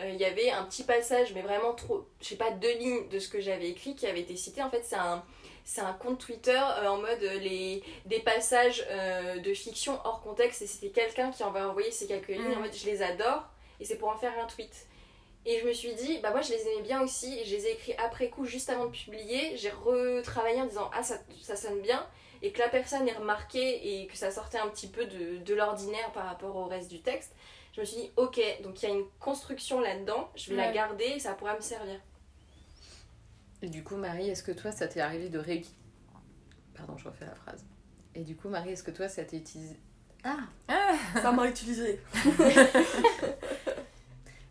Euh, Il y avait un petit passage, mais vraiment trop, je sais pas, deux lignes de ce que j'avais écrit qui avait été cité. En fait, c'est un. C'est un compte Twitter euh, en mode euh, les, des passages euh, de fiction hors contexte et c'était quelqu'un qui avait envoyé ces quelques lignes en mode je les adore et c'est pour en faire un tweet. Et je me suis dit, bah moi je les aimais bien aussi, et je les ai écrits après coup, juste avant de publier. J'ai retravaillé en disant, ah ça, ça sonne bien, et que la personne ait remarqué et que ça sortait un petit peu de, de l'ordinaire par rapport au reste du texte. Je me suis dit, ok, donc il y a une construction là-dedans, je vais la garder et ça pourra me servir. Et du coup, Marie, est-ce que toi, ça t'est arrivé de réutiliser. Pardon, je refais la phrase. Et du coup, Marie, est-ce que toi, ça t'est utilisé. Ah Ça m'a utilisé.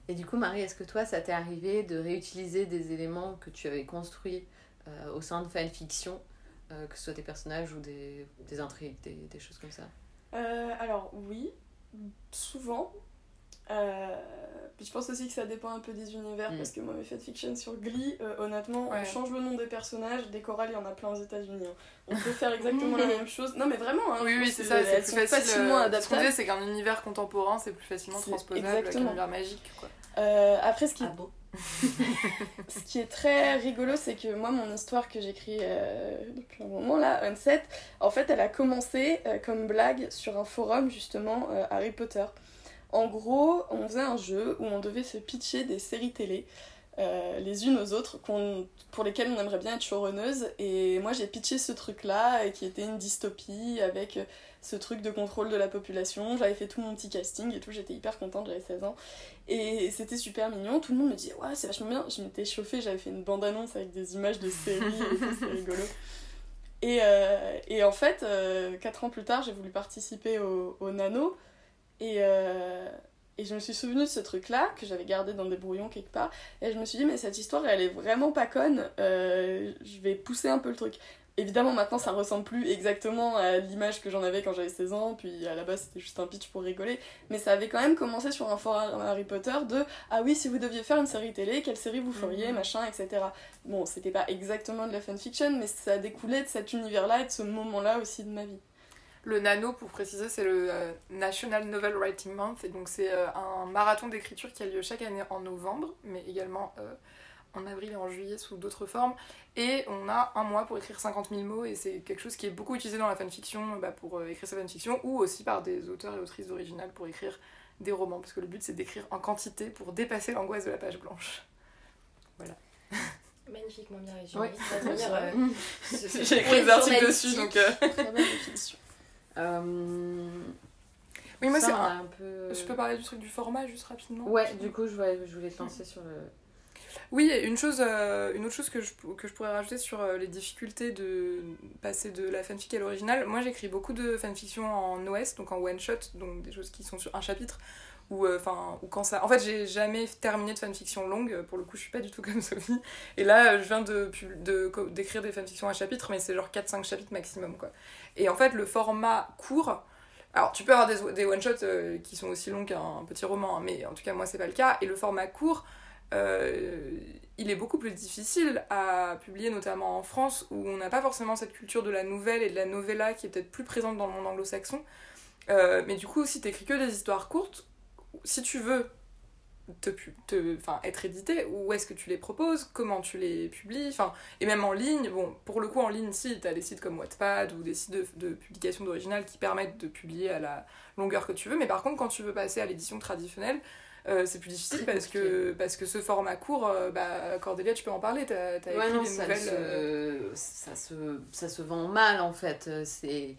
Et du coup, Marie, est-ce que toi, ça t'est arrivé de réutiliser des éléments que tu avais construits euh, au sein de fanfiction, euh, que ce soit des personnages ou des, des intrigues, des, des choses comme ça? Euh, alors oui, souvent. Euh, puis je pense aussi que ça dépend un peu des univers Mm. parce que moi mes fanfictions sur Glee, euh, honnêtement, Ouais. on change le nom des personnages, des chorales il y en a plein aux États-Unis. hein. On peut faire exactement la même chose. Non mais vraiment, hein, Oui, oui, c'est ça, c'est plus facile. facilement euh, Ce qu'on adaptables. disait, c'est qu'un univers contemporain, c'est plus facilement transposable exactement. qu'un univers magique. Quoi. Euh, après ce qui Ah bon Ce qui est très rigolo, c'est que moi, mon histoire que j'écris euh, depuis un moment là, Unset, en fait, elle a commencé euh, comme blague sur un forum justement euh, Harry Potter. En gros, on faisait un jeu où on devait se pitcher des séries télé. euh, les unes aux autres pour lesquelles on aimerait bien être showrunneuse. Et moi j'ai pitché ce truc là qui était une dystopie avec euh, ce truc de contrôle de la population. J'avais fait tout mon petit casting et tout j'étais hyper contente j'avais 16 ans. Et c'était super mignon, tout le monde me disait ouais c'est vachement bien, je m'étais chauffée, j'avais fait une bande-annonce avec des images de séries et tout, c'est rigolo. Et, euh, et en fait, 4 ans plus tard, j'ai voulu participer au, au Nano et, euh, et je me suis souvenue de ce truc-là que j'avais gardé dans des brouillons quelque part et je me suis dit mais cette histoire elle est vraiment pas conne, euh, je vais pousser un peu le truc. Évidemment, maintenant, ça ressemble plus exactement à l'image que j'en avais quand j'avais 16 ans, puis à la base, c'était juste un pitch pour rigoler. Mais ça avait quand même commencé sur un forum Harry Potter de Ah oui, si vous deviez faire une série télé, quelle série vous feriez, Mhm. machin, etc. Bon, c'était pas exactement de la fanfiction, mais ça découlait de cet univers-là et de ce moment-là aussi de ma vie. Le Nano, pour préciser, c'est le euh, National Novel Writing Month, et donc c'est euh, un marathon d'écriture qui a lieu chaque année en novembre, mais également euh, en avril et en juillet sous d'autres formes. Et on a un mois pour écrire 50 000 mots, et c'est quelque chose qui est beaucoup utilisé dans la fanfiction bah, pour euh, écrire sa fanfiction, ou aussi par des auteurs et autrices originales pour écrire des romans, parce que le but c'est d'écrire en quantité pour dépasser l'angoisse de la page blanche. Magnifiquement bien résumé. Ouais, J'ai écrit des articles dessus, donc... euh, Très. Euh, Oui, moi c'est un... un peu. Je peux parler du truc du format juste rapidement Ouais, du coup, je voulais, je voulais te lancer sur le. Oui, une, chose, euh, une autre chose que je, que je pourrais rajouter sur euh, les difficultés de passer de la fanfic à l'original, moi j'écris beaucoup de fanfiction en OS, donc en one shot, donc des choses qui sont sur un chapitre, ou euh, enfin, quand ça. En fait, j'ai jamais terminé de fanfiction longue, pour le coup, je suis pas du tout comme Sophie. Et là, euh, je viens de d'écrire des fanfictions à chapitre, mais c'est genre 4-5 chapitres maximum, quoi. Et en fait, le format court. Alors, tu peux avoir des, des one-shots euh, qui sont aussi longs qu'un petit roman, hein, mais en tout cas, moi, c'est pas le cas. Et le format court, euh, il est beaucoup plus difficile à publier, notamment en France, où on n'a pas forcément cette culture de la nouvelle et de la novella qui est peut-être plus présente dans le monde anglo-saxon. Euh, mais du coup, si t'écris que des histoires courtes, si tu veux te, pu- te, être édité, où est-ce que tu les proposes, comment tu les publies, enfin, et même en ligne, bon, pour le coup, en ligne, si, t'as des sites comme Wattpad ou des sites de, de publication d'original qui permettent de publier à la longueur que tu veux, mais par contre, quand tu veux passer à l'édition traditionnelle, euh, c'est plus difficile parce que, parce que ce format court, euh, bah, Cordélia, tu peux en parler, t'as as Ouais, écrit non, des ça, nouvelles. se, euh, ça, se, ça se vend mal en fait. C'est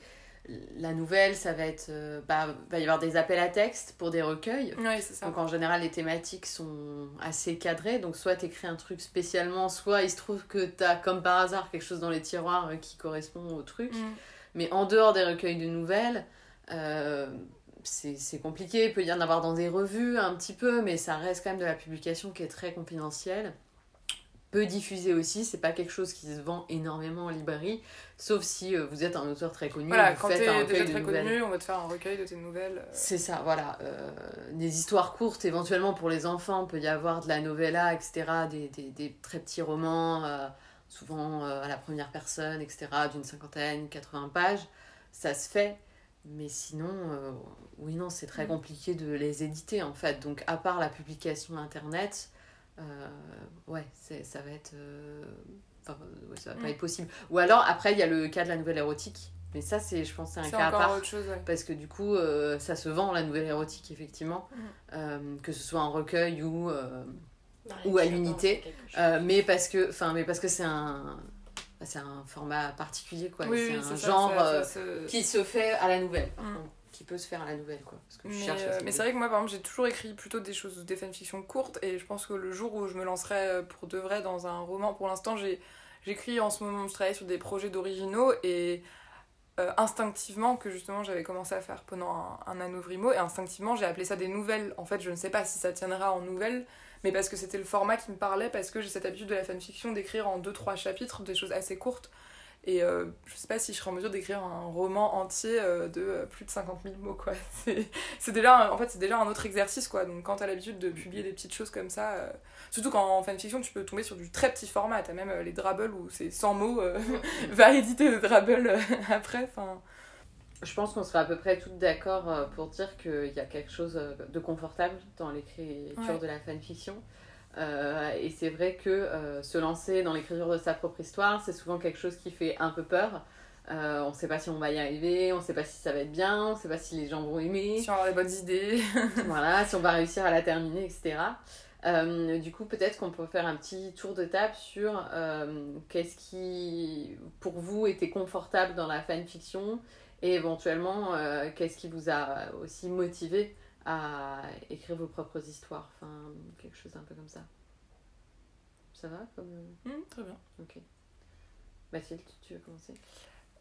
la nouvelle, ça va être, euh, bah, va y avoir des appels à texte pour des recueils. Ouais, c'est ça. Donc en général, les thématiques sont assez cadrées. Donc soit t'écris un truc spécialement, soit il se trouve que t'as comme par hasard quelque chose dans les tiroirs euh, qui correspond au truc. Mm. Mais en dehors des recueils de nouvelles, euh, c'est compliqué, il peut y en avoir dans des revues un petit peu, mais ça reste quand même de la publication qui est très confidentielle peu diffusé aussi, c'est pas quelque chose qui se vend énormément en librairie, sauf si euh, vous êtes un auteur très connu. Voilà, quand t'es déjà très connu, on va te faire un recueil de tes nouvelles. Euh. C'est ça, voilà. Euh, des histoires courtes, éventuellement pour les enfants, peut y avoir de la novella, etc., des, des, des très petits romans, souvent à la première personne, etc., d'une cinquantaine, 80 pages. Ça se fait, mais sinon, oui, non, c'est très mm. compliqué de les éditer en fait. Donc, à part la publication internet, ouais, ça va être. Euh, enfin, ça va pas mm. être possible. Ou alors, après, il y a le cas de la nouvelle érotique. Mais ça, c'est, je pense, c'est un cas à part. Chose, Parce que du coup, euh, ça se vend, la nouvelle érotique, effectivement. Mm. que ce soit en recueil ou, ou à l'unité. mais parce que, enfin, mais parce que c'est un c'est un format particulier quoi c'est un genre qui se fait à la nouvelle mm qui peut se faire à la nouvelle quoi. Parce que je mais, euh, mais c'est vrai que moi par exemple j'ai toujours écrit plutôt des choses, des fanfictions courtes et je pense que le jour où je me lancerai euh, pour de vrai dans un roman, pour l'instant j'ai j'écris en ce moment, je travaille sur des projets d'originaux et euh, instinctivement que justement j'avais commencé à faire pendant un, un et instinctivement j'ai appelé ça des nouvelles. En fait je ne sais pas si ça tiendra en nouvelles mais parce que c'était le format qui me parlait, parce que j'ai cette habitude de la fanfiction d'écrire en 2-3 chapitres, des choses assez courtes. Et euh, je sais pas si je serais en mesure d'écrire un roman entier euh, de euh, plus de 50 000 mots, quoi. C'est déjà, en fait, c'est déjà un autre exercice, quoi. Donc quand t'as l'habitude de publier des petites choses comme ça, surtout qu'en fanfiction, tu peux tomber sur du très petit format. T'as même les Drabble où c'est 100 mots, va éditer le Drabble après, enfin... Je pense qu'on serait à peu près toutes d'accord pour dire qu'il y a quelque chose de confortable dans l'écriture de la fanfiction. Euh, et c'est vrai que euh, se lancer dans l'écriture de sa propre histoire, c'est souvent quelque chose qui fait un peu peur. Euh, on ne sait pas si on va y arriver, on ne sait pas si ça va être bien, on ne sait pas si les gens vont aimer. Si on va avoir des bonnes idées. voilà, si on va réussir à la terminer, etc. du coup, peut-être qu'on peut faire un petit tour de table sur qu'est-ce qui, pour vous, était confortable dans la fanfiction et éventuellement, qu'est-ce qui vous a aussi motivé à écrire vos propres histoires. Enfin, quelque chose un peu comme ça. Ça va comme... Mmh, très bien. Ok. Mathilde, tu veux commencer?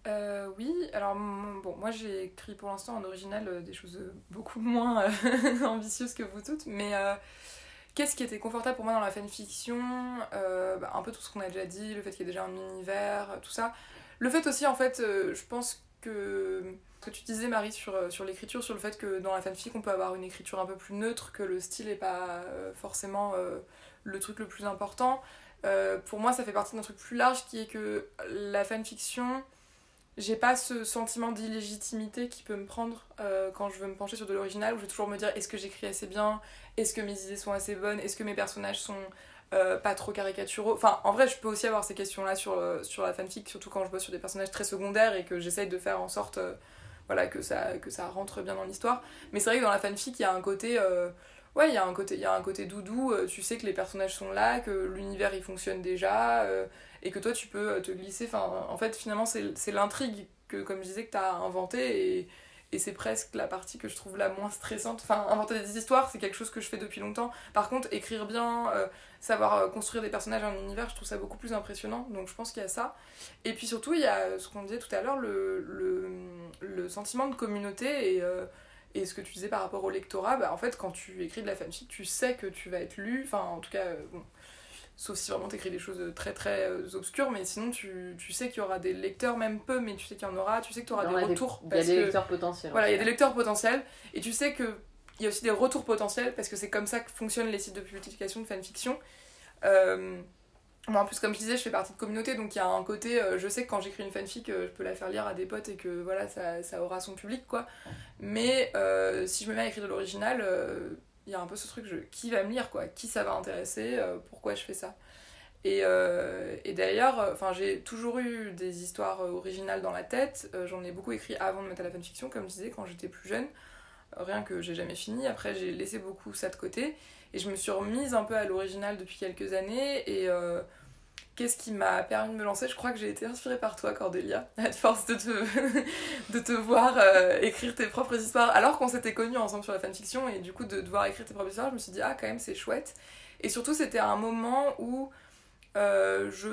Euh, oui, alors bon, moi j'ai écrit pour l'instant en original euh, des choses euh, beaucoup moins ambitieuses que vous toutes, mais qu'est-ce qui était confortable pour moi dans la fanfiction bah, Un peu tout ce qu'on a déjà dit, le fait qu'il y ait déjà un univers, tout ça. Le fait aussi, en fait, je pense que que tu disais Marie sur, euh, sur l'écriture, sur le fait que dans la fanfic on peut avoir une écriture un peu plus neutre, que le style n'est pas euh, forcément euh, le truc le plus important. pour moi ça fait partie d'un truc plus large qui est que la fanfiction, j'ai pas ce sentiment d'illégitimité qui peut me prendre quand je veux me pencher sur de l'original, où je vais toujours me dire est-ce que j'écris assez bien, est-ce que mes idées sont assez bonnes, est-ce que mes personnages sont pas trop caricaturaux? Enfin, en vrai, je peux aussi avoir ces questions-là sur, sur la fanfic, surtout quand je bosse sur des personnages très secondaires et que j'essaye de faire en sorte voilà, que ça, que ça rentre bien dans l'histoire. Mais c'est vrai que dans la fanfic, il y a un côté. Euh, ouais, il y, a un côté, il y a un côté doudou, euh, tu sais que les personnages sont là, que l'univers il fonctionne déjà, euh, et que toi tu peux te glisser. Enfin, en fait, finalement, c'est l'intrigue que, comme je disais, que tu as inventé, et, et c'est presque la partie que je trouve la moins stressante. Enfin, inventer des histoires, c'est quelque chose que je fais depuis longtemps. Par contre, écrire bien, savoir euh, construire des personnages un univers, je trouve ça beaucoup plus impressionnant. Donc je pense qu'il y a ça. Et puis surtout, il y a ce qu'on disait tout à l'heure, le, le, le, sentiment de communauté et, euh, et ce que tu disais par rapport au lectorat. Bah, en fait, quand tu écris de la fanfic, tu sais que tu vas être lu. Enfin, en tout cas, euh, bon, sauf si vraiment tu écris des choses très très obscures, mais sinon tu, tu sais qu'il y aura des lecteurs, même peu, mais tu sais qu'il y en aura, tu sais que tu auras des retours. Il y a des lecteurs potentiels. Voilà, il y a des lecteurs potentiels, et tu sais que il y a aussi des retours potentiels parce que c'est comme ça que fonctionnent les sites de publication de fanfiction. Euh, moi, en plus, comme je disais, je fais partie de communauté, donc il y a un côté, euh, je sais que quand j'écris une fanfic, euh, je peux la faire lire à des potes et que voilà, ça, ça aura son public, quoi. Mais si je me mets à écrire de l'original, il y a un peu ce truc, qui va me lire, quoi? Qui ça va intéresser? Pourquoi je fais ça? Et, et d'ailleurs, enfin, j'ai toujours eu des histoires originales dans la tête. J'en ai beaucoup écrit avant de mettre à la fanfiction, comme je disais, quand j'étais plus jeune rien que j'ai jamais fini. Après, j'ai laissé beaucoup ça de côté et je me suis remise un peu à l'original depuis quelques années. Et euh, qu'est-ce qui m'a permis de me lancer? Je crois que j'ai été inspirée par toi, Cordélia, à force de te, de te voir euh, écrire tes propres histoires, alors qu'on s'était connus ensemble sur la fanfiction et du coup de devoir écrire tes propres histoires, je me suis dit, ah, quand même, c'est chouette. Et surtout, c'était un moment où euh, je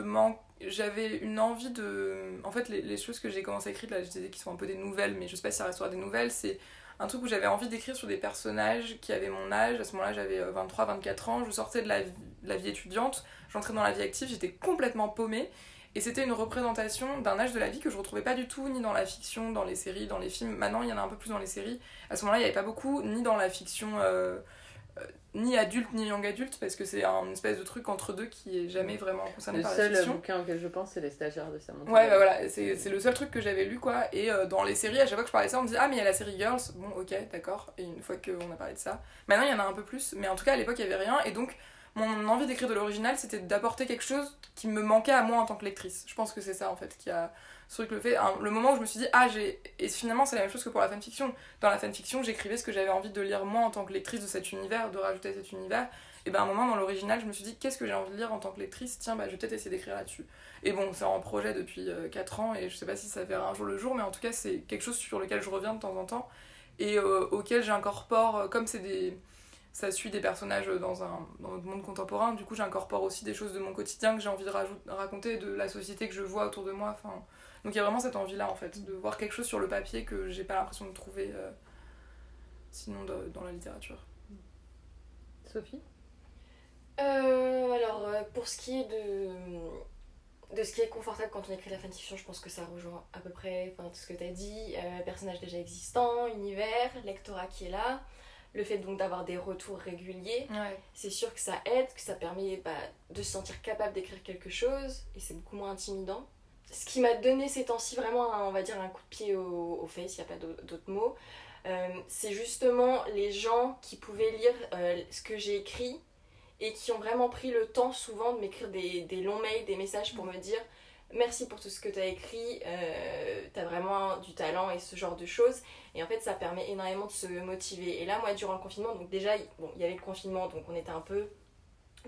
j'avais une envie de. En fait, les, les choses que j'ai commencé à écrire, là, je disais qui sont un peu des nouvelles, mais je sais pas si ça restera des nouvelles, c'est un truc où j'avais envie d'écrire sur des personnages qui avaient mon âge. À ce moment-là, j'avais 23-24 ans, je sortais de la vie, étudiante, j'entrais dans la vie active, j'étais complètement paumée. Et c'était une représentation d'un âge de la vie que je retrouvais pas du tout, ni dans la fiction, dans les séries, dans les films. Maintenant, il y en a un peu plus dans les séries. À ce moment-là, il n'y avait pas beaucoup, ni dans la fiction, euh, euh, ni adulte, ni young adulte, parce que c'est un espèce de truc entre deux qui est jamais vraiment concerné Le par la seul fiction. bouquin auquel je pense, c'est Les stagiaires de Samantha. Ouais, bah voilà, c'est c'est le seul truc que j'avais lu, quoi. Et euh, dans les séries, à chaque fois que je parlais de ça, on me disait Ah, mais il y a la série Girls. Bon, ok, d'accord. Et une fois qu'on a parlé de ça. Maintenant, il y en a un peu plus. Mais en tout cas, à l'époque, il y avait rien. Et donc, mon envie d'écrire de l'original, c'était d'apporter quelque chose qui me manquait à moi en tant que lectrice. Je pense que c'est ça, en fait, qui a. Ce truc le fait. Le moment où je me suis dit Ah, j'ai. Et finalement, c'est la même chose que pour la fanfiction. Dans la fanfiction, j'écrivais ce que j'avais envie de lire moi en tant que lectrice de cet univers, de rajouter cet univers. Et ben, à un moment, dans l'original, je me suis dit Qu'est-ce que j'ai envie de lire en tant que lectrice? Tiens, bah, je vais peut-être essayer d'écrire là-dessus. Et bon, c'est en projet depuis 4 ans et je sais pas si ça verra un jour le jour, mais en tout cas, c'est quelque chose sur lequel je reviens de temps en temps et euh, auquel j'incorpore, euh, comme c'est des. Ça suit des personnages dans, un, dans notre monde contemporain, du coup j'incorpore aussi des choses de mon quotidien que j'ai envie de raconter, de la société que je vois autour de moi. Enfin, donc il y a vraiment cette envie-là en fait, de voir quelque chose sur le papier que j'ai pas l'impression de trouver euh, sinon de- dans la littérature. Sophie? Euh, alors, euh, pour ce qui est de, de ce qui est confortable quand on écrit la fanfiction, je pense que ça rejoint à peu près tout ce que tu as dit. Euh, personnages déjà existants, univers, lectorat qui est là. Le fait donc d'avoir des retours réguliers, Ouais. c'est sûr que ça aide, que ça permet bah, de se sentir capable d'écrire quelque chose et c'est beaucoup moins intimidant. Ce qui m'a donné ces temps-ci vraiment, un- on va dire, un coup de pied au, au face, il n'y a pas d'au- d'autre mot, euh, c'est justement les gens qui pouvaient lire euh, ce que j'ai écrit et qui ont vraiment pris le temps souvent de m'écrire des, des longs mails, des messages pour me dire merci pour tout ce que tu as écrit, euh, tu as vraiment du talent et ce genre de choses. Et en fait, ça permet énormément de se motiver. Et là, moi, durant le confinement, donc déjà, bon, il y avait le confinement, donc on était un peu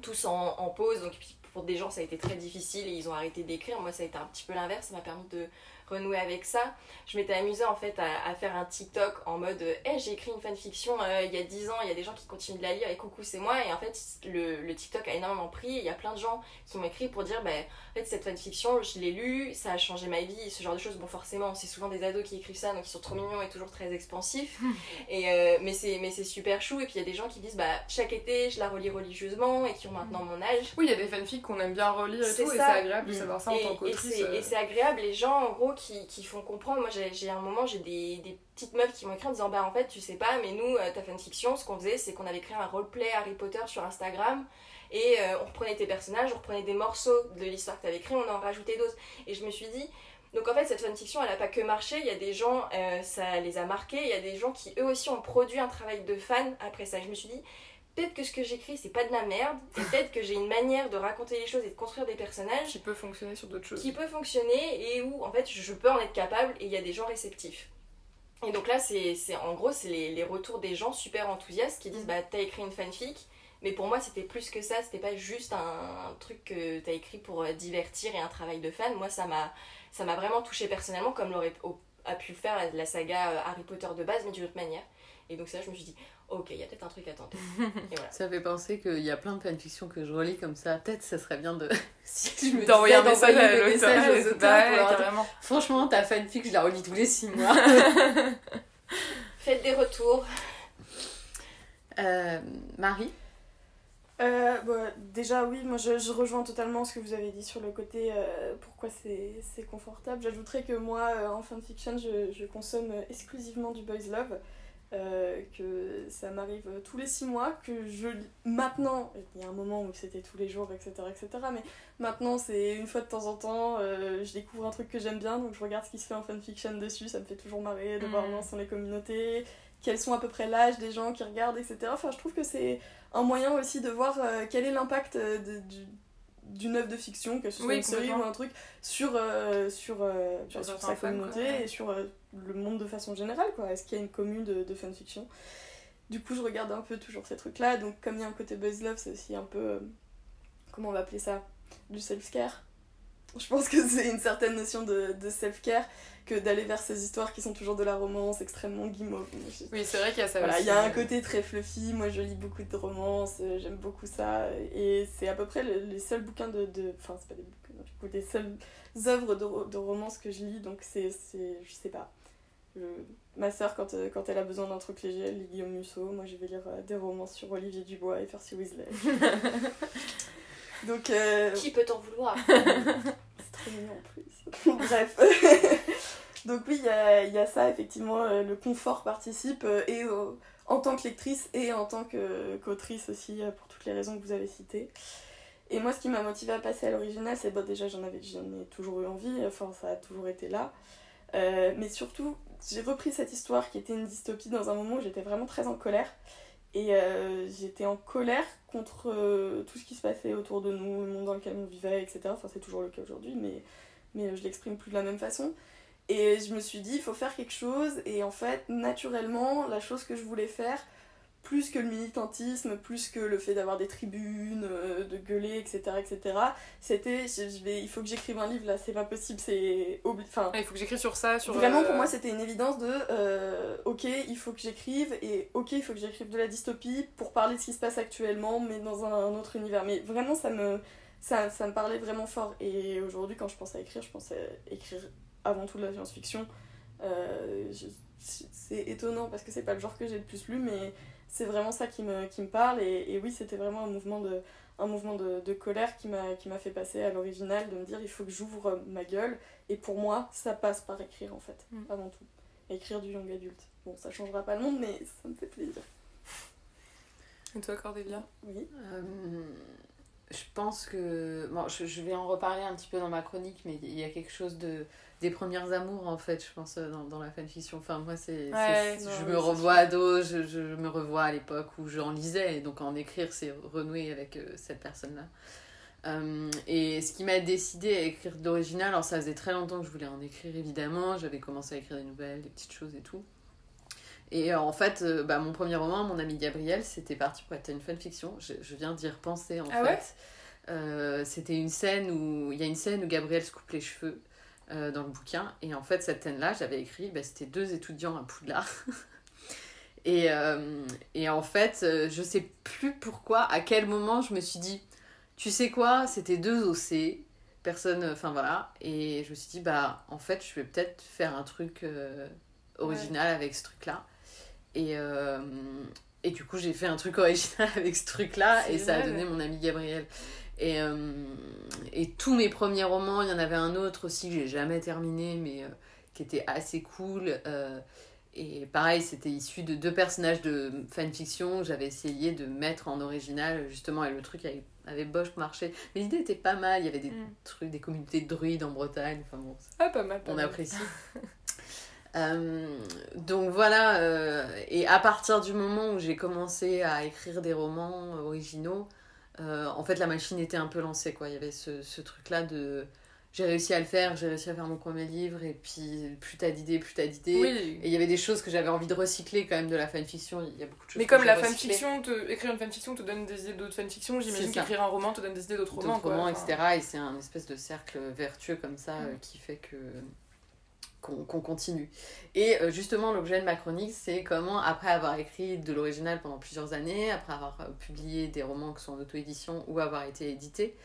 tous en, pause. Donc pour des gens, ça a été très difficile et ils ont arrêté d'écrire. Moi, ça a été un petit peu l'inverse. Ça m'a permis de renouer avec ça. Je m'étais amusée en fait à, à faire un TikTok en mode Hey, j'ai écrit une fanfiction euh, il y a 10 ans, il y a des gens qui continuent de la lire et coucou, c'est moi. Et en fait, le, le TikTok a énormément pris. Il y a plein de gens qui m'ont écrit pour dire bah, en fait, cette fanfiction, je l'ai lue, ça a changé ma vie, ce genre de choses. Bon, forcément, c'est souvent des ados qui écrivent ça, donc ils sont trop mignons et toujours très expansifs. et, euh, mais c'est super chou. Et puis il y a des gens qui disent bah, chaque été, je la relis religieusement et qui ont maintenant mon âge. Oui, il y a des fanfics qu'on aime bien relire et tout, et c'est ça. agréable de savoir ça en et, tant et qu'autrice. c'est- euh. et c'est agréable, les gens en gros qui, font comprendre. Moi j'ai un moment, j'ai des, petites meufs qui m'ont écrit en disant Bah en fait, tu sais pas, mais nous, euh, ta fanfiction, ce qu'on faisait, c'est qu'on avait créé un roleplay Harry Potter sur Instagram et euh, on reprenait tes personnages, on reprenait des morceaux de l'histoire que tu avais créé, on en rajoutait d'autres. Et je me suis dit. Donc en fait, cette fanfiction, elle a pas que marché, il y a des gens, euh, ça les a marqués, il y a des gens qui eux aussi ont produit un travail de fan après ça. Je me suis dit, peut-être que ce que j'écris, c'est pas de la merde, peut-être que j'ai une manière de raconter les choses et de construire des personnages qui peut fonctionner sur d'autres choses. qui peut fonctionner et où en fait je peux en être capable et il y a des gens réceptifs. Et donc là, c'est en gros, c'est les, les retours des gens super enthousiastes qui disent Bah, t'as écrit une fanfic, mais pour moi, c'était plus que ça, c'était pas juste un, un truc que t'as écrit pour euh, divertir et un travail de fan. Moi, ça m'a ça m'a vraiment touché personnellement, comme l'aurait au- a pu faire la, la saga euh, Harry Potter de base, mais d'une autre manière. Et donc, ça, je me suis dit Ok, il y a peut-être un truc à tenter. Et voilà. Ça fait penser qu'il y a plein de fanfictions que je relis comme ça. Peut-être ça serait bien de. si je me D'envoyer un message à l'auteur. Bah. Franchement, ta fanfic, je la relis tous les 6 mois. Faites des retours. Euh, Marie Euh, bah, déjà oui, moi je, je rejoins totalement ce que vous avez dit sur le côté euh, pourquoi c'est c'est confortable. J'ajouterais que moi euh, en fanfiction je, je consomme exclusivement du boys love, euh, que ça m'arrive tous les six mois, que je lis- maintenant, il y a un moment où c'était tous les jours, etc. etc. mais maintenant c'est une fois de temps en temps, euh, je découvre un truc que j'aime bien, donc je regarde ce qui se fait en fanfiction dessus, ça me fait toujours marrer de voir comment sont les communautés, quels sont à peu près l'âge des gens qui regardent, etc. Enfin je trouve que c'est un moyen aussi de voir euh, quel est l'impact d'une œuvre de fiction, que ce soit Oui, une série ou un truc, sur, sur, Sur sa communauté quoi, ouais. et sur le monde de façon générale. quoi. Est-ce qu'il y a une commune de, de fanfiction? Du coup, je regarde un peu toujours ces trucs-là. Donc, comme il y a un côté buzz love, c'est aussi un peu. euh, comment on va appeler ça? Du self-care. Je pense que c'est une certaine notion de, de self-care que d'aller vers ces histoires qui sont toujours de la romance extrêmement guimauve. Oui, c'est vrai qu'il y a ça voilà, aussi. il y a un côté très fluffy, moi je lis beaucoup de romances, euh, j'aime beaucoup ça, et c'est à peu près le- les seuls bouquins de... de- Enfin, c'est pas des bouquins, du coup, des seules œuvres de, de romance que je lis, donc c'est- Je sais pas. Ma sœur, quand, euh, quand elle a besoin d'un truc léger, elle lit Guillaume Musso. Moi, je vais lire euh, des romans sur Olivier Dubois et Percy Weasley. Donc, euh, Qui peut t'en vouloir? C'est trop mignon en plus. Bref. Donc oui, il y a, y a ça, effectivement, le confort participe, et en tant que lectrice et en tant qu'autrice aussi, pour toutes les raisons que vous avez citées. Et moi, ce qui m'a motivée à passer à l'original, c'est bon, déjà, j'en avais j'en ai toujours eu envie, enfin, ça a toujours été là. Euh, mais surtout, j'ai repris cette histoire qui était une dystopie dans un moment où j'étais vraiment très en colère. Et euh, j'étais en colère contre euh, tout ce qui se passait autour de nous, le monde dans lequel on vivait, etc. Enfin, c'est toujours le cas aujourd'hui, mais, mais je l'exprime plus de la même façon. Et je me suis dit, il faut faire quelque chose. Et en fait, naturellement, la chose que je voulais faire, plus que le militantisme, plus que le fait d'avoir des tribunes, euh, de gueuler, etc., etc., c'était, je, je vais, il faut que j'écrive un livre là, c'est pas possible, c'est enfin, Ah, Il faut que j'écris sur ça, sur. Vraiment, pour euh, moi, c'était une évidence de euh, ok, il faut que j'écrive, et ok, il faut que j'écrive de la dystopie pour parler de ce qui se passe actuellement, mais dans un, un autre univers. Mais vraiment, ça me, ça, ça me parlait vraiment fort. Et aujourd'hui, quand je pense à écrire, je pense à écrire avant tout de la science-fiction. C'est étonnant parce que c'est pas le genre que j'ai le plus lu, mais c'est vraiment ça qui me, qui me parle. Et, et oui, c'était vraiment un mouvement de, un mouvement de, de colère qui m'a qui m'a fait passer à l'original, de me dire il faut que j'ouvre ma gueule. Et pour moi, ça passe par écrire en fait, Mm. avant tout. Écrire du young adulte. Bon, ça changera pas le monde, mais ça me fait plaisir. Et toi, Cordélia? Oui. Euh, je pense que. Bon, je, je vais en reparler un petit peu dans ma chronique, mais il y a quelque chose de des premières amours en fait, je pense, euh, dans, dans la fanfiction. Enfin, moi, c'est. Ouais, je me revois ado, je, je me revois à l'époque où j'en lisais, et donc en écrire, c'est renouer avec euh, cette personne-là. Euh, et ce qui m'a décidé à écrire d'original, alors ça faisait très longtemps que je voulais en écrire évidemment, j'avais commencé à écrire des nouvelles, des petites choses et tout. Et euh, en fait, euh, bah, mon premier roman, Mon ami Gabriel, c'était parti pour être une fanfiction. Je, je viens d'y repenser en Ah fait. ouais Euh, c'était une scène où il y a une scène où Gabriel se coupe les cheveux euh, dans le bouquin. Et en fait, cette scène-là, j'avais écrit, bah, c'était deux étudiants à Poudlard. et, euh, et en fait, je sais plus pourquoi, à quel moment je me suis dit, tu sais quoi, c'était deux OC, personne, enfin voilà. Et je me suis dit, bah en fait, je vais peut-être faire un truc original avec ce truc-là. Et, euh, et du coup, j'ai fait un truc original avec ce truc-là et ça a donné mon ami Gabriel. Et, euh, et tous mes premiers romans, il y en avait un autre aussi que j'ai jamais terminé, mais euh, qui était assez cool. et pareil, c'était issu de deux personnages de fanfiction que j'avais essayé de mettre en original, justement, et le truc avait, avait boche marché. Mais l'idée était pas mal, il y avait des Mm. trucs, des communautés de druides en Bretagne, enfin bon, Ah, pas mal. pas on mal. apprécie. Euh, donc voilà, euh, et à partir du moment où j'ai commencé à écrire des romans originaux, euh, en fait la machine était un peu lancée, quoi. Il y avait ce, ce truc-là de... J'ai réussi à le faire, j'ai réussi à faire mon premier livre, et puis plus t'as d'idées, plus t'as d'idées. Oui. Et il y avait des choses que j'avais envie de recycler quand même de la fanfiction, il y a beaucoup de choses Mais comme la fanfiction, te... écrire une fanfiction te donne des idées d'autres fanfictions, j'imagine qu'écrire un roman te donne des idées d'autres romans. d'autres quoi. romans, Enfin, etc. Et c'est un espèce de cercle vertueux comme ça euh, qui fait que qu'on continue. Et euh, justement, l'objet de ma chronique, c'est comment, après avoir écrit de l'original pendant plusieurs années, après avoir euh, publié des romans qui sont en auto-édition ou avoir été édités,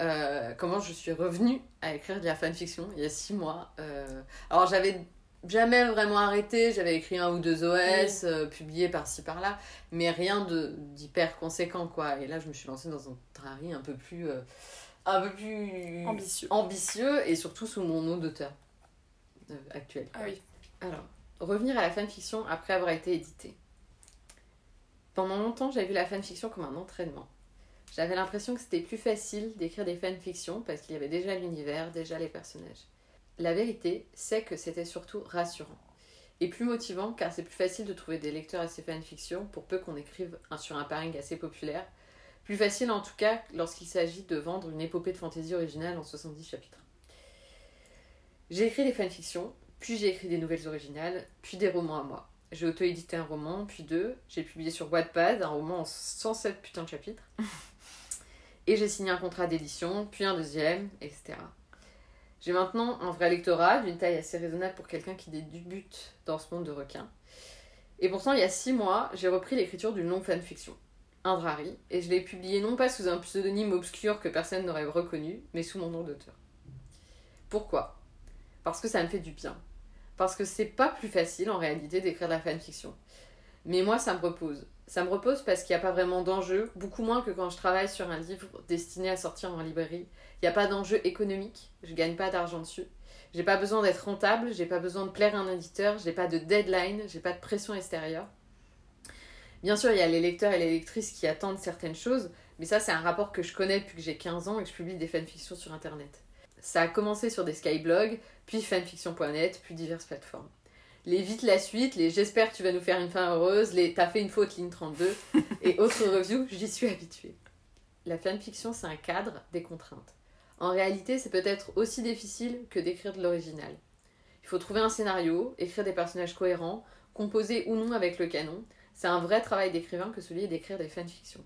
euh, comment je suis revenue à écrire de la fanfiction il y a six mois. Euh, alors, j'avais jamais vraiment arrêté, j'avais écrit un ou deux OS, euh, publiés par-ci par-là, mais rien de- d'hyper conséquent, quoi. Et là, je me suis lancée dans un trari un peu plus. un peu plus Ambitieux. ambitieux et surtout sous mon nom d'auteur euh, actuel. Ah oui. Alors, revenir à la fanfiction après avoir été édité. Pendant longtemps, j'ai vu la fanfiction comme un entraînement. J'avais l'impression que c'était plus facile d'écrire des fanfictions parce qu'il y avait déjà l'univers, déjà les personnages. La vérité, c'est que c'était surtout rassurant. Et plus motivant car c'est plus facile de trouver des lecteurs à ces fanfictions pour peu qu'on écrive sur un pairing assez populaire. Plus facile en tout cas lorsqu'il s'agit de vendre une épopée de fantasy originale en 70 chapitres. J'ai écrit des fanfictions, puis j'ai écrit des nouvelles originales, puis des romans à moi. J'ai auto-édité un roman, puis deux. J'ai publié sur Wattpad un roman en 107 putains de chapitres. Et j'ai signé un contrat d'édition, puis un deuxième, etc. J'ai maintenant un vrai lectorat d'une taille assez raisonnable pour quelqu'un qui débute dans ce monde de requins. Et pourtant, il y a six mois, j'ai repris l'écriture d'une longue fanfiction, Indrari, et je l'ai publiée non pas sous un pseudonyme obscur que personne n'aurait reconnu, mais sous mon nom d'auteur. Pourquoi? Parce que ça me fait du bien. parce que c'est pas plus facile en réalité d'écrire de la fanfiction. Mais moi, ça me repose. Ça me repose parce qu'il n'y a pas vraiment d'enjeu, beaucoup moins que quand je travaille sur un livre destiné à sortir en librairie. Il n'y a pas d'enjeu économique, je gagne pas d'argent dessus. J'ai pas besoin d'être rentable, j'ai pas besoin de plaire à un éditeur, j'ai pas de deadline, j'ai pas de pression extérieure. Bien sûr, il y a les lecteurs et les lectrices qui attendent certaines choses, mais ça, c'est un rapport que je connais depuis que j'ai 15 ans et que je publie des fanfictions sur internet. Ça a commencé sur des skyblogs, puis fanfiction.net, puis diverses plateformes. Les vite la suite, les j'espère que tu vas nous faire une fin heureuse, les t'as fait une faute ligne 32 et autres reviews, j'y suis habituée. La fanfiction, c'est un cadre, des contraintes. En réalité, c'est peut-être aussi difficile que d'écrire de l'original. Il faut trouver un scénario, écrire des personnages cohérents, composer ou non avec le canon. C'est un vrai travail d'écrivain que celui d'écrire des fanfictions.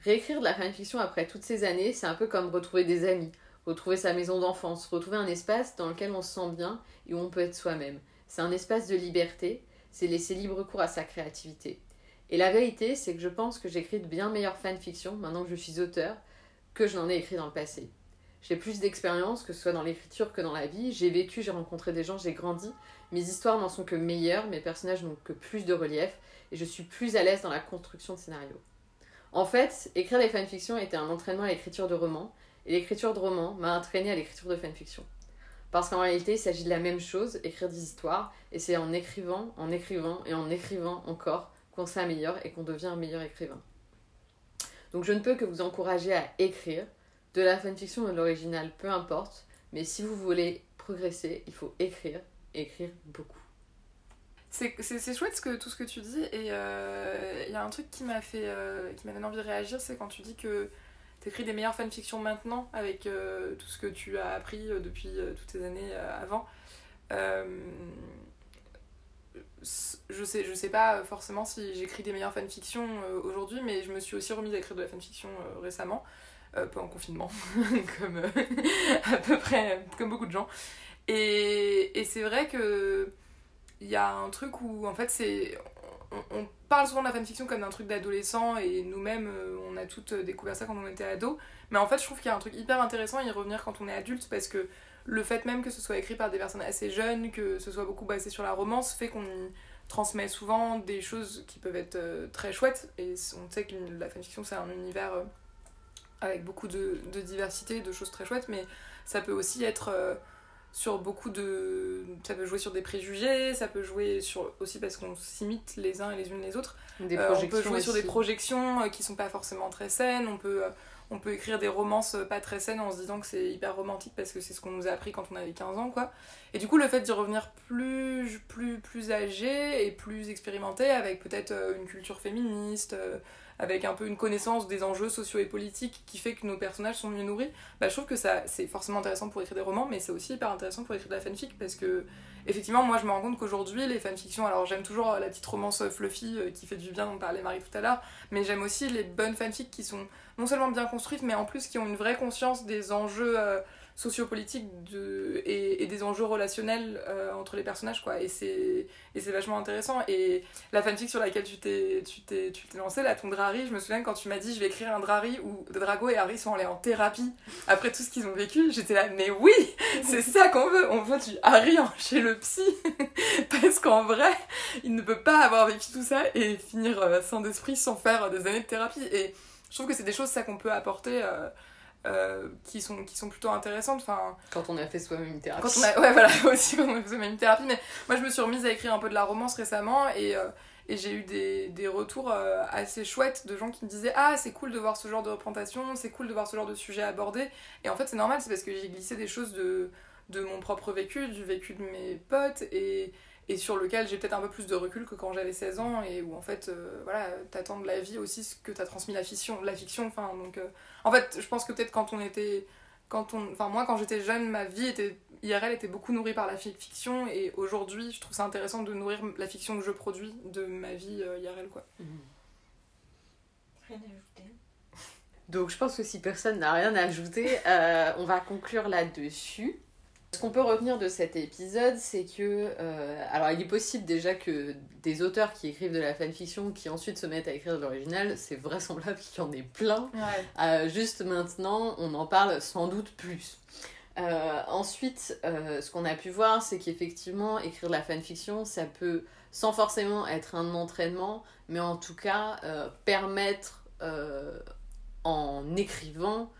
Réécrire de la fanfiction après toutes ces années, c'est un peu comme retrouver des amis, retrouver sa maison d'enfance, retrouver un espace dans lequel on se sent bien et où on peut être soi-même. C'est un espace de liberté, c'est laisser libre cours à sa créativité. Et la vérité, c'est que je pense que j'écris de bien meilleures fanfictions maintenant que je suis auteur que je n'en ai écrit dans le passé. J'ai plus d'expérience, que ce soit dans l'écriture que dans la vie. J'ai vécu, j'ai rencontré des gens, j'ai grandi. Mes histoires n'en sont que meilleures, mes personnages n'ont que plus de relief, et je suis plus à l'aise dans la construction de scénarios. En fait, écrire des fanfictions était un entraînement à l'écriture de romans, et l'écriture de romans m'a entraîné à l'écriture de fanfiction. Parce qu'en réalité, il s'agit de la même chose, écrire des histoires, et c'est en écrivant, en écrivant et en écrivant encore qu'on s'améliore et qu'on devient un meilleur écrivain. Donc je ne peux que vous encourager à écrire, de la fanfiction ou de l'original, peu importe, mais si vous voulez progresser, il faut écrire, écrire beaucoup. C'est chouette ce que, tout ce que tu dis, et il euh, y a un truc qui m'a fait, euh, qui m'a donné envie de réagir, c'est quand tu dis que tu écris des meilleures fanfictions maintenant avec euh, tout ce que tu as appris depuis toutes ces années avant je sais, je sais pas forcément si j'écris des meilleures fanfictions euh, aujourd'hui, mais je me suis aussi remise à écrire de la fanfiction euh, récemment, euh, pas en confinement, comme à peu près, comme beaucoup de gens. Et, et c'est vrai que il y a un truc où en fait c'est. On, parle souvent de la fanfiction comme d'un truc d'adolescent et nous-mêmes on a toutes découvert ça quand on était ado, mais en fait je trouve qu'il y a un truc hyper intéressant à y revenir quand on est adulte parce que le fait même que ce soit écrit par des personnes assez jeunes, que ce soit beaucoup basé sur la romance, fait qu'on transmet souvent des choses qui peuvent être euh, très chouettes. Et on sait que la fanfiction, c'est un univers euh, avec beaucoup de, diversité, de choses très chouettes, mais ça peut aussi être euh, sur beaucoup de. Ça peut jouer sur des préjugés, ça peut jouer sur aussi parce qu'on s'imite les uns et les unes les autres. Des on peut jouer sur des projections qui sont pas forcément très saines, on peut on peut écrire des romances pas très saines en se disant que c'est hyper romantique parce que c'est ce qu'on nous a appris quand on avait 15 ans, quoi. Et du coup, le fait d'y revenir plus, plus, plus âgé et plus expérimenté, avec peut-être euh, une culture féministe, euh, avec un peu une connaissance des enjeux sociaux et politiques qui fait que nos personnages sont mieux nourris, bah, je trouve que ça c'est forcément intéressant pour écrire des romans, mais c'est aussi hyper intéressant pour écrire de la fanfic parce que effectivement, moi je me rends compte qu'aujourd'hui, les fanfictions, alors j'aime toujours la petite romance fluffy euh, qui fait du bien, dont parlait Marie tout à l'heure, mais j'aime aussi les bonnes fanfics qui sont non seulement bien construites, mais en plus qui ont une vraie conscience des enjeux euh, sociopolitiques de, et, des enjeux relationnels euh, entre les personnages, quoi. Et c'est, et c'est vachement intéressant. Et la fanfic sur laquelle tu t'es, tu t'es, tu t'es lancé, là, ton Drari, je me souviens quand tu m'as dit je vais écrire un Drari où Drago et Harry sont allés en thérapie après tout ce qu'ils ont vécu, j'étais là, mais oui, c'est ça qu'on veut. On veut du Harry chez le psy. Parce qu'en vrai, il ne peut pas avoir vécu tout ça et finir euh, sans d'esprit sans faire des années de thérapie. Et je trouve que c'est des choses, ça, qu'on peut apporter. Euh, euh, qui, sont, qui sont plutôt intéressantes. Enfin, quand on a fait soi-même une thérapie. Quand on a, ouais, voilà, aussi quand on a fait soi-même une thérapie. Mais moi, je me suis remise à écrire un peu de la romance récemment et, euh, et j'ai eu des, des retours euh, assez chouettes de gens qui me disaient Ah, c'est cool de voir ce genre de représentation, c'est cool de voir ce genre de sujet abordé. Et en fait, c'est normal, c'est parce que j'ai glissé des choses de, de mon propre vécu, du vécu de mes potes et et sur lequel j'ai peut-être un peu plus de recul que quand j'avais 16 ans et où en fait euh, voilà t'attends de la vie aussi ce que t'as transmis la fiction la fiction enfin donc euh, en fait je pense que peut-être quand on était quand on enfin moi quand j'étais jeune ma vie était IRL était beaucoup nourrie par la fiction et aujourd'hui je trouve ça intéressant de nourrir la fiction que je produis de ma vie euh, IRL quoi. Mmh. rien à ajouter. Donc je pense que si personne n'a rien à ajouter on va conclure là-dessus ce qu'on peut retenir de cet épisode, c'est que. Euh, alors, il est possible déjà que des auteurs qui écrivent de la fanfiction, qui ensuite se mettent à écrire de l'original, c'est vraisemblable qu'il y en ait plein. Euh, juste maintenant, on en parle sans doute plus. Euh, ensuite, ce qu'on a pu voir, c'est qu'effectivement, écrire de la fanfiction, ça peut, sans forcément être un entraînement, mais en tout cas, permettre en écrivant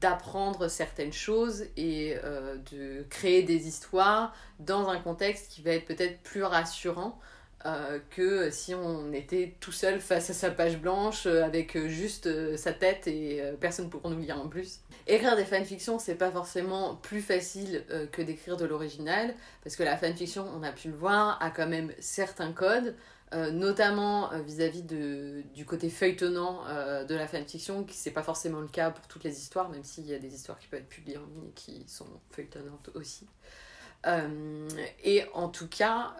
d'apprendre certaines choses et de créer des histoires dans un contexte qui va être peut-être plus rassurant euh, que si on était tout seul face à sa page blanche euh, avec euh, juste sa tête et personne pour nous lire en plus. Écrire des fanfictions, c'est pas forcément plus facile que d'écrire de l'original, parce que la fanfiction, on a pu le voir, a quand même certains codes, notamment vis-à-vis de, du côté feuilletonnant de la fanfiction, qui c'est pas forcément le cas pour toutes les histoires, même s'il y a des histoires qui peuvent être publiées en ligne et qui sont feuilletonnantes aussi. et en tout cas,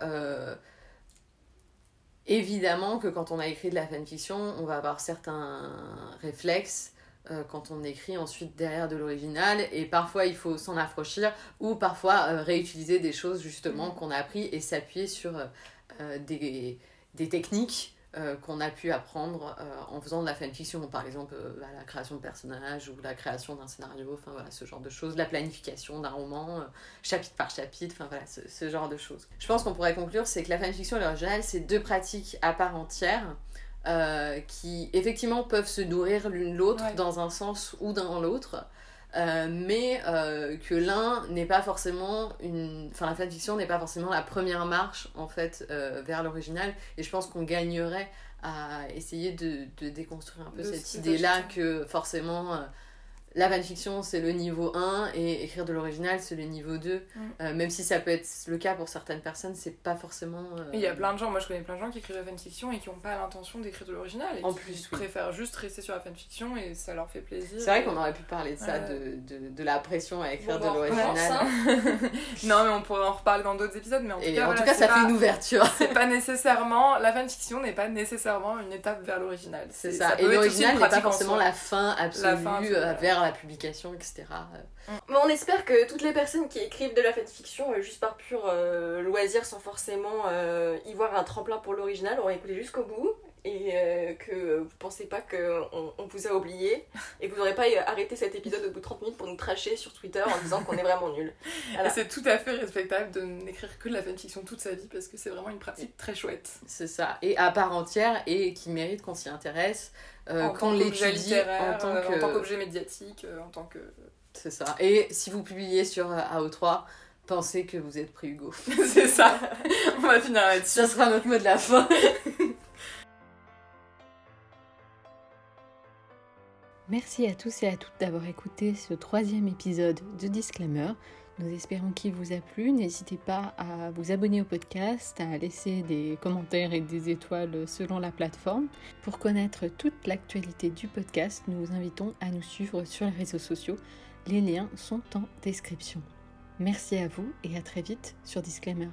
Évidemment que quand on a écrit de la fanfiction, on va avoir certains réflexes euh, quand on écrit ensuite derrière de l'original et parfois il faut s'en affranchir ou parfois euh, réutiliser des choses justement qu'on a appris et s'appuyer sur euh, des, des, techniques euh, qu'on a pu apprendre euh, en faisant de la fanfiction, par exemple euh, bah, la création de personnages ou la création d'un scénario, enfin voilà, ce genre de choses, la planification d'un roman, chapitre par chapitre, enfin voilà, ce, genre de choses. Je pense qu'on pourrait conclure, c'est que la fanfiction et l'original, c'est deux pratiques à part entière. qui effectivement peuvent se nourrir l'une l'autre dans un sens ou dans l'autre, euh, mais euh, que l'un n'est pas forcément une. Enfin, la fanfiction n'est pas forcément la première marche en fait euh, vers l'original, et je pense qu'on gagnerait à essayer de, de déconstruire un peu cette idée-là que forcément la fanfiction c'est le niveau 1 et écrire de l'original c'est le niveau 2 mm. euh, même si ça peut être le cas pour certaines personnes c'est pas forcément euh, il y a plein de gens moi je connais plein de gens qui écrivent la fanfiction et qui n'ont pas l'intention d'écrire de l'original en qui plus préfèrent juste rester sur la fanfiction et ça leur fait plaisir c'est vrai qu'on aurait pu parler de ça de, de, de, la pression à écrire de l'original. non mais on pourrait en reparler dans d'autres épisodes mais en tout cas, en tout cas ça fait une ouverture. c'est pas nécessairement la fanfiction n'est pas nécessairement une étape vers l'original. C'est ça. et l'original n'est pas forcément la fin absolue euh, vers la publication etc. Mais on espère que toutes les personnes qui écrivent de la fanfiction euh, juste par pur euh, loisir sans forcément euh, y voir un tremplin pour l'original auront écouté jusqu'au bout et que vous pensez pas qu'on on vous a oublié et que vous n'aurez pas arrêté cet épisode au bout de 30 minutes pour nous tracher sur Twitter en disant qu'on est vraiment nul. C'est tout à fait respectable de n'écrire que de la fanfiction toute sa vie parce que c'est vraiment une pratique très chouette. C'est ça, et à part entière et qui mérite qu'on s'y intéresse qu'on l'étudie en tant euh, qu'objet médiatique, euh, en tant que... C'est ça. Et si vous publiez sur AO3, pensez que vous êtes pris Hugo. C'est ça. On va finir là-dessus. Ça sera notre mot de la fin. Merci à tous et à toutes d'avoir écouté ce troisième épisode de Disclaimer. Nous espérons qu'il vous a plu. N'hésitez pas à vous abonner au podcast, à laisser des commentaires et des étoiles selon la plateforme. Pour connaître toute l'actualité du podcast, nous vous invitons à nous suivre sur les réseaux sociaux. Les liens sont en description. Merci à vous et à très vite sur Disclaimer.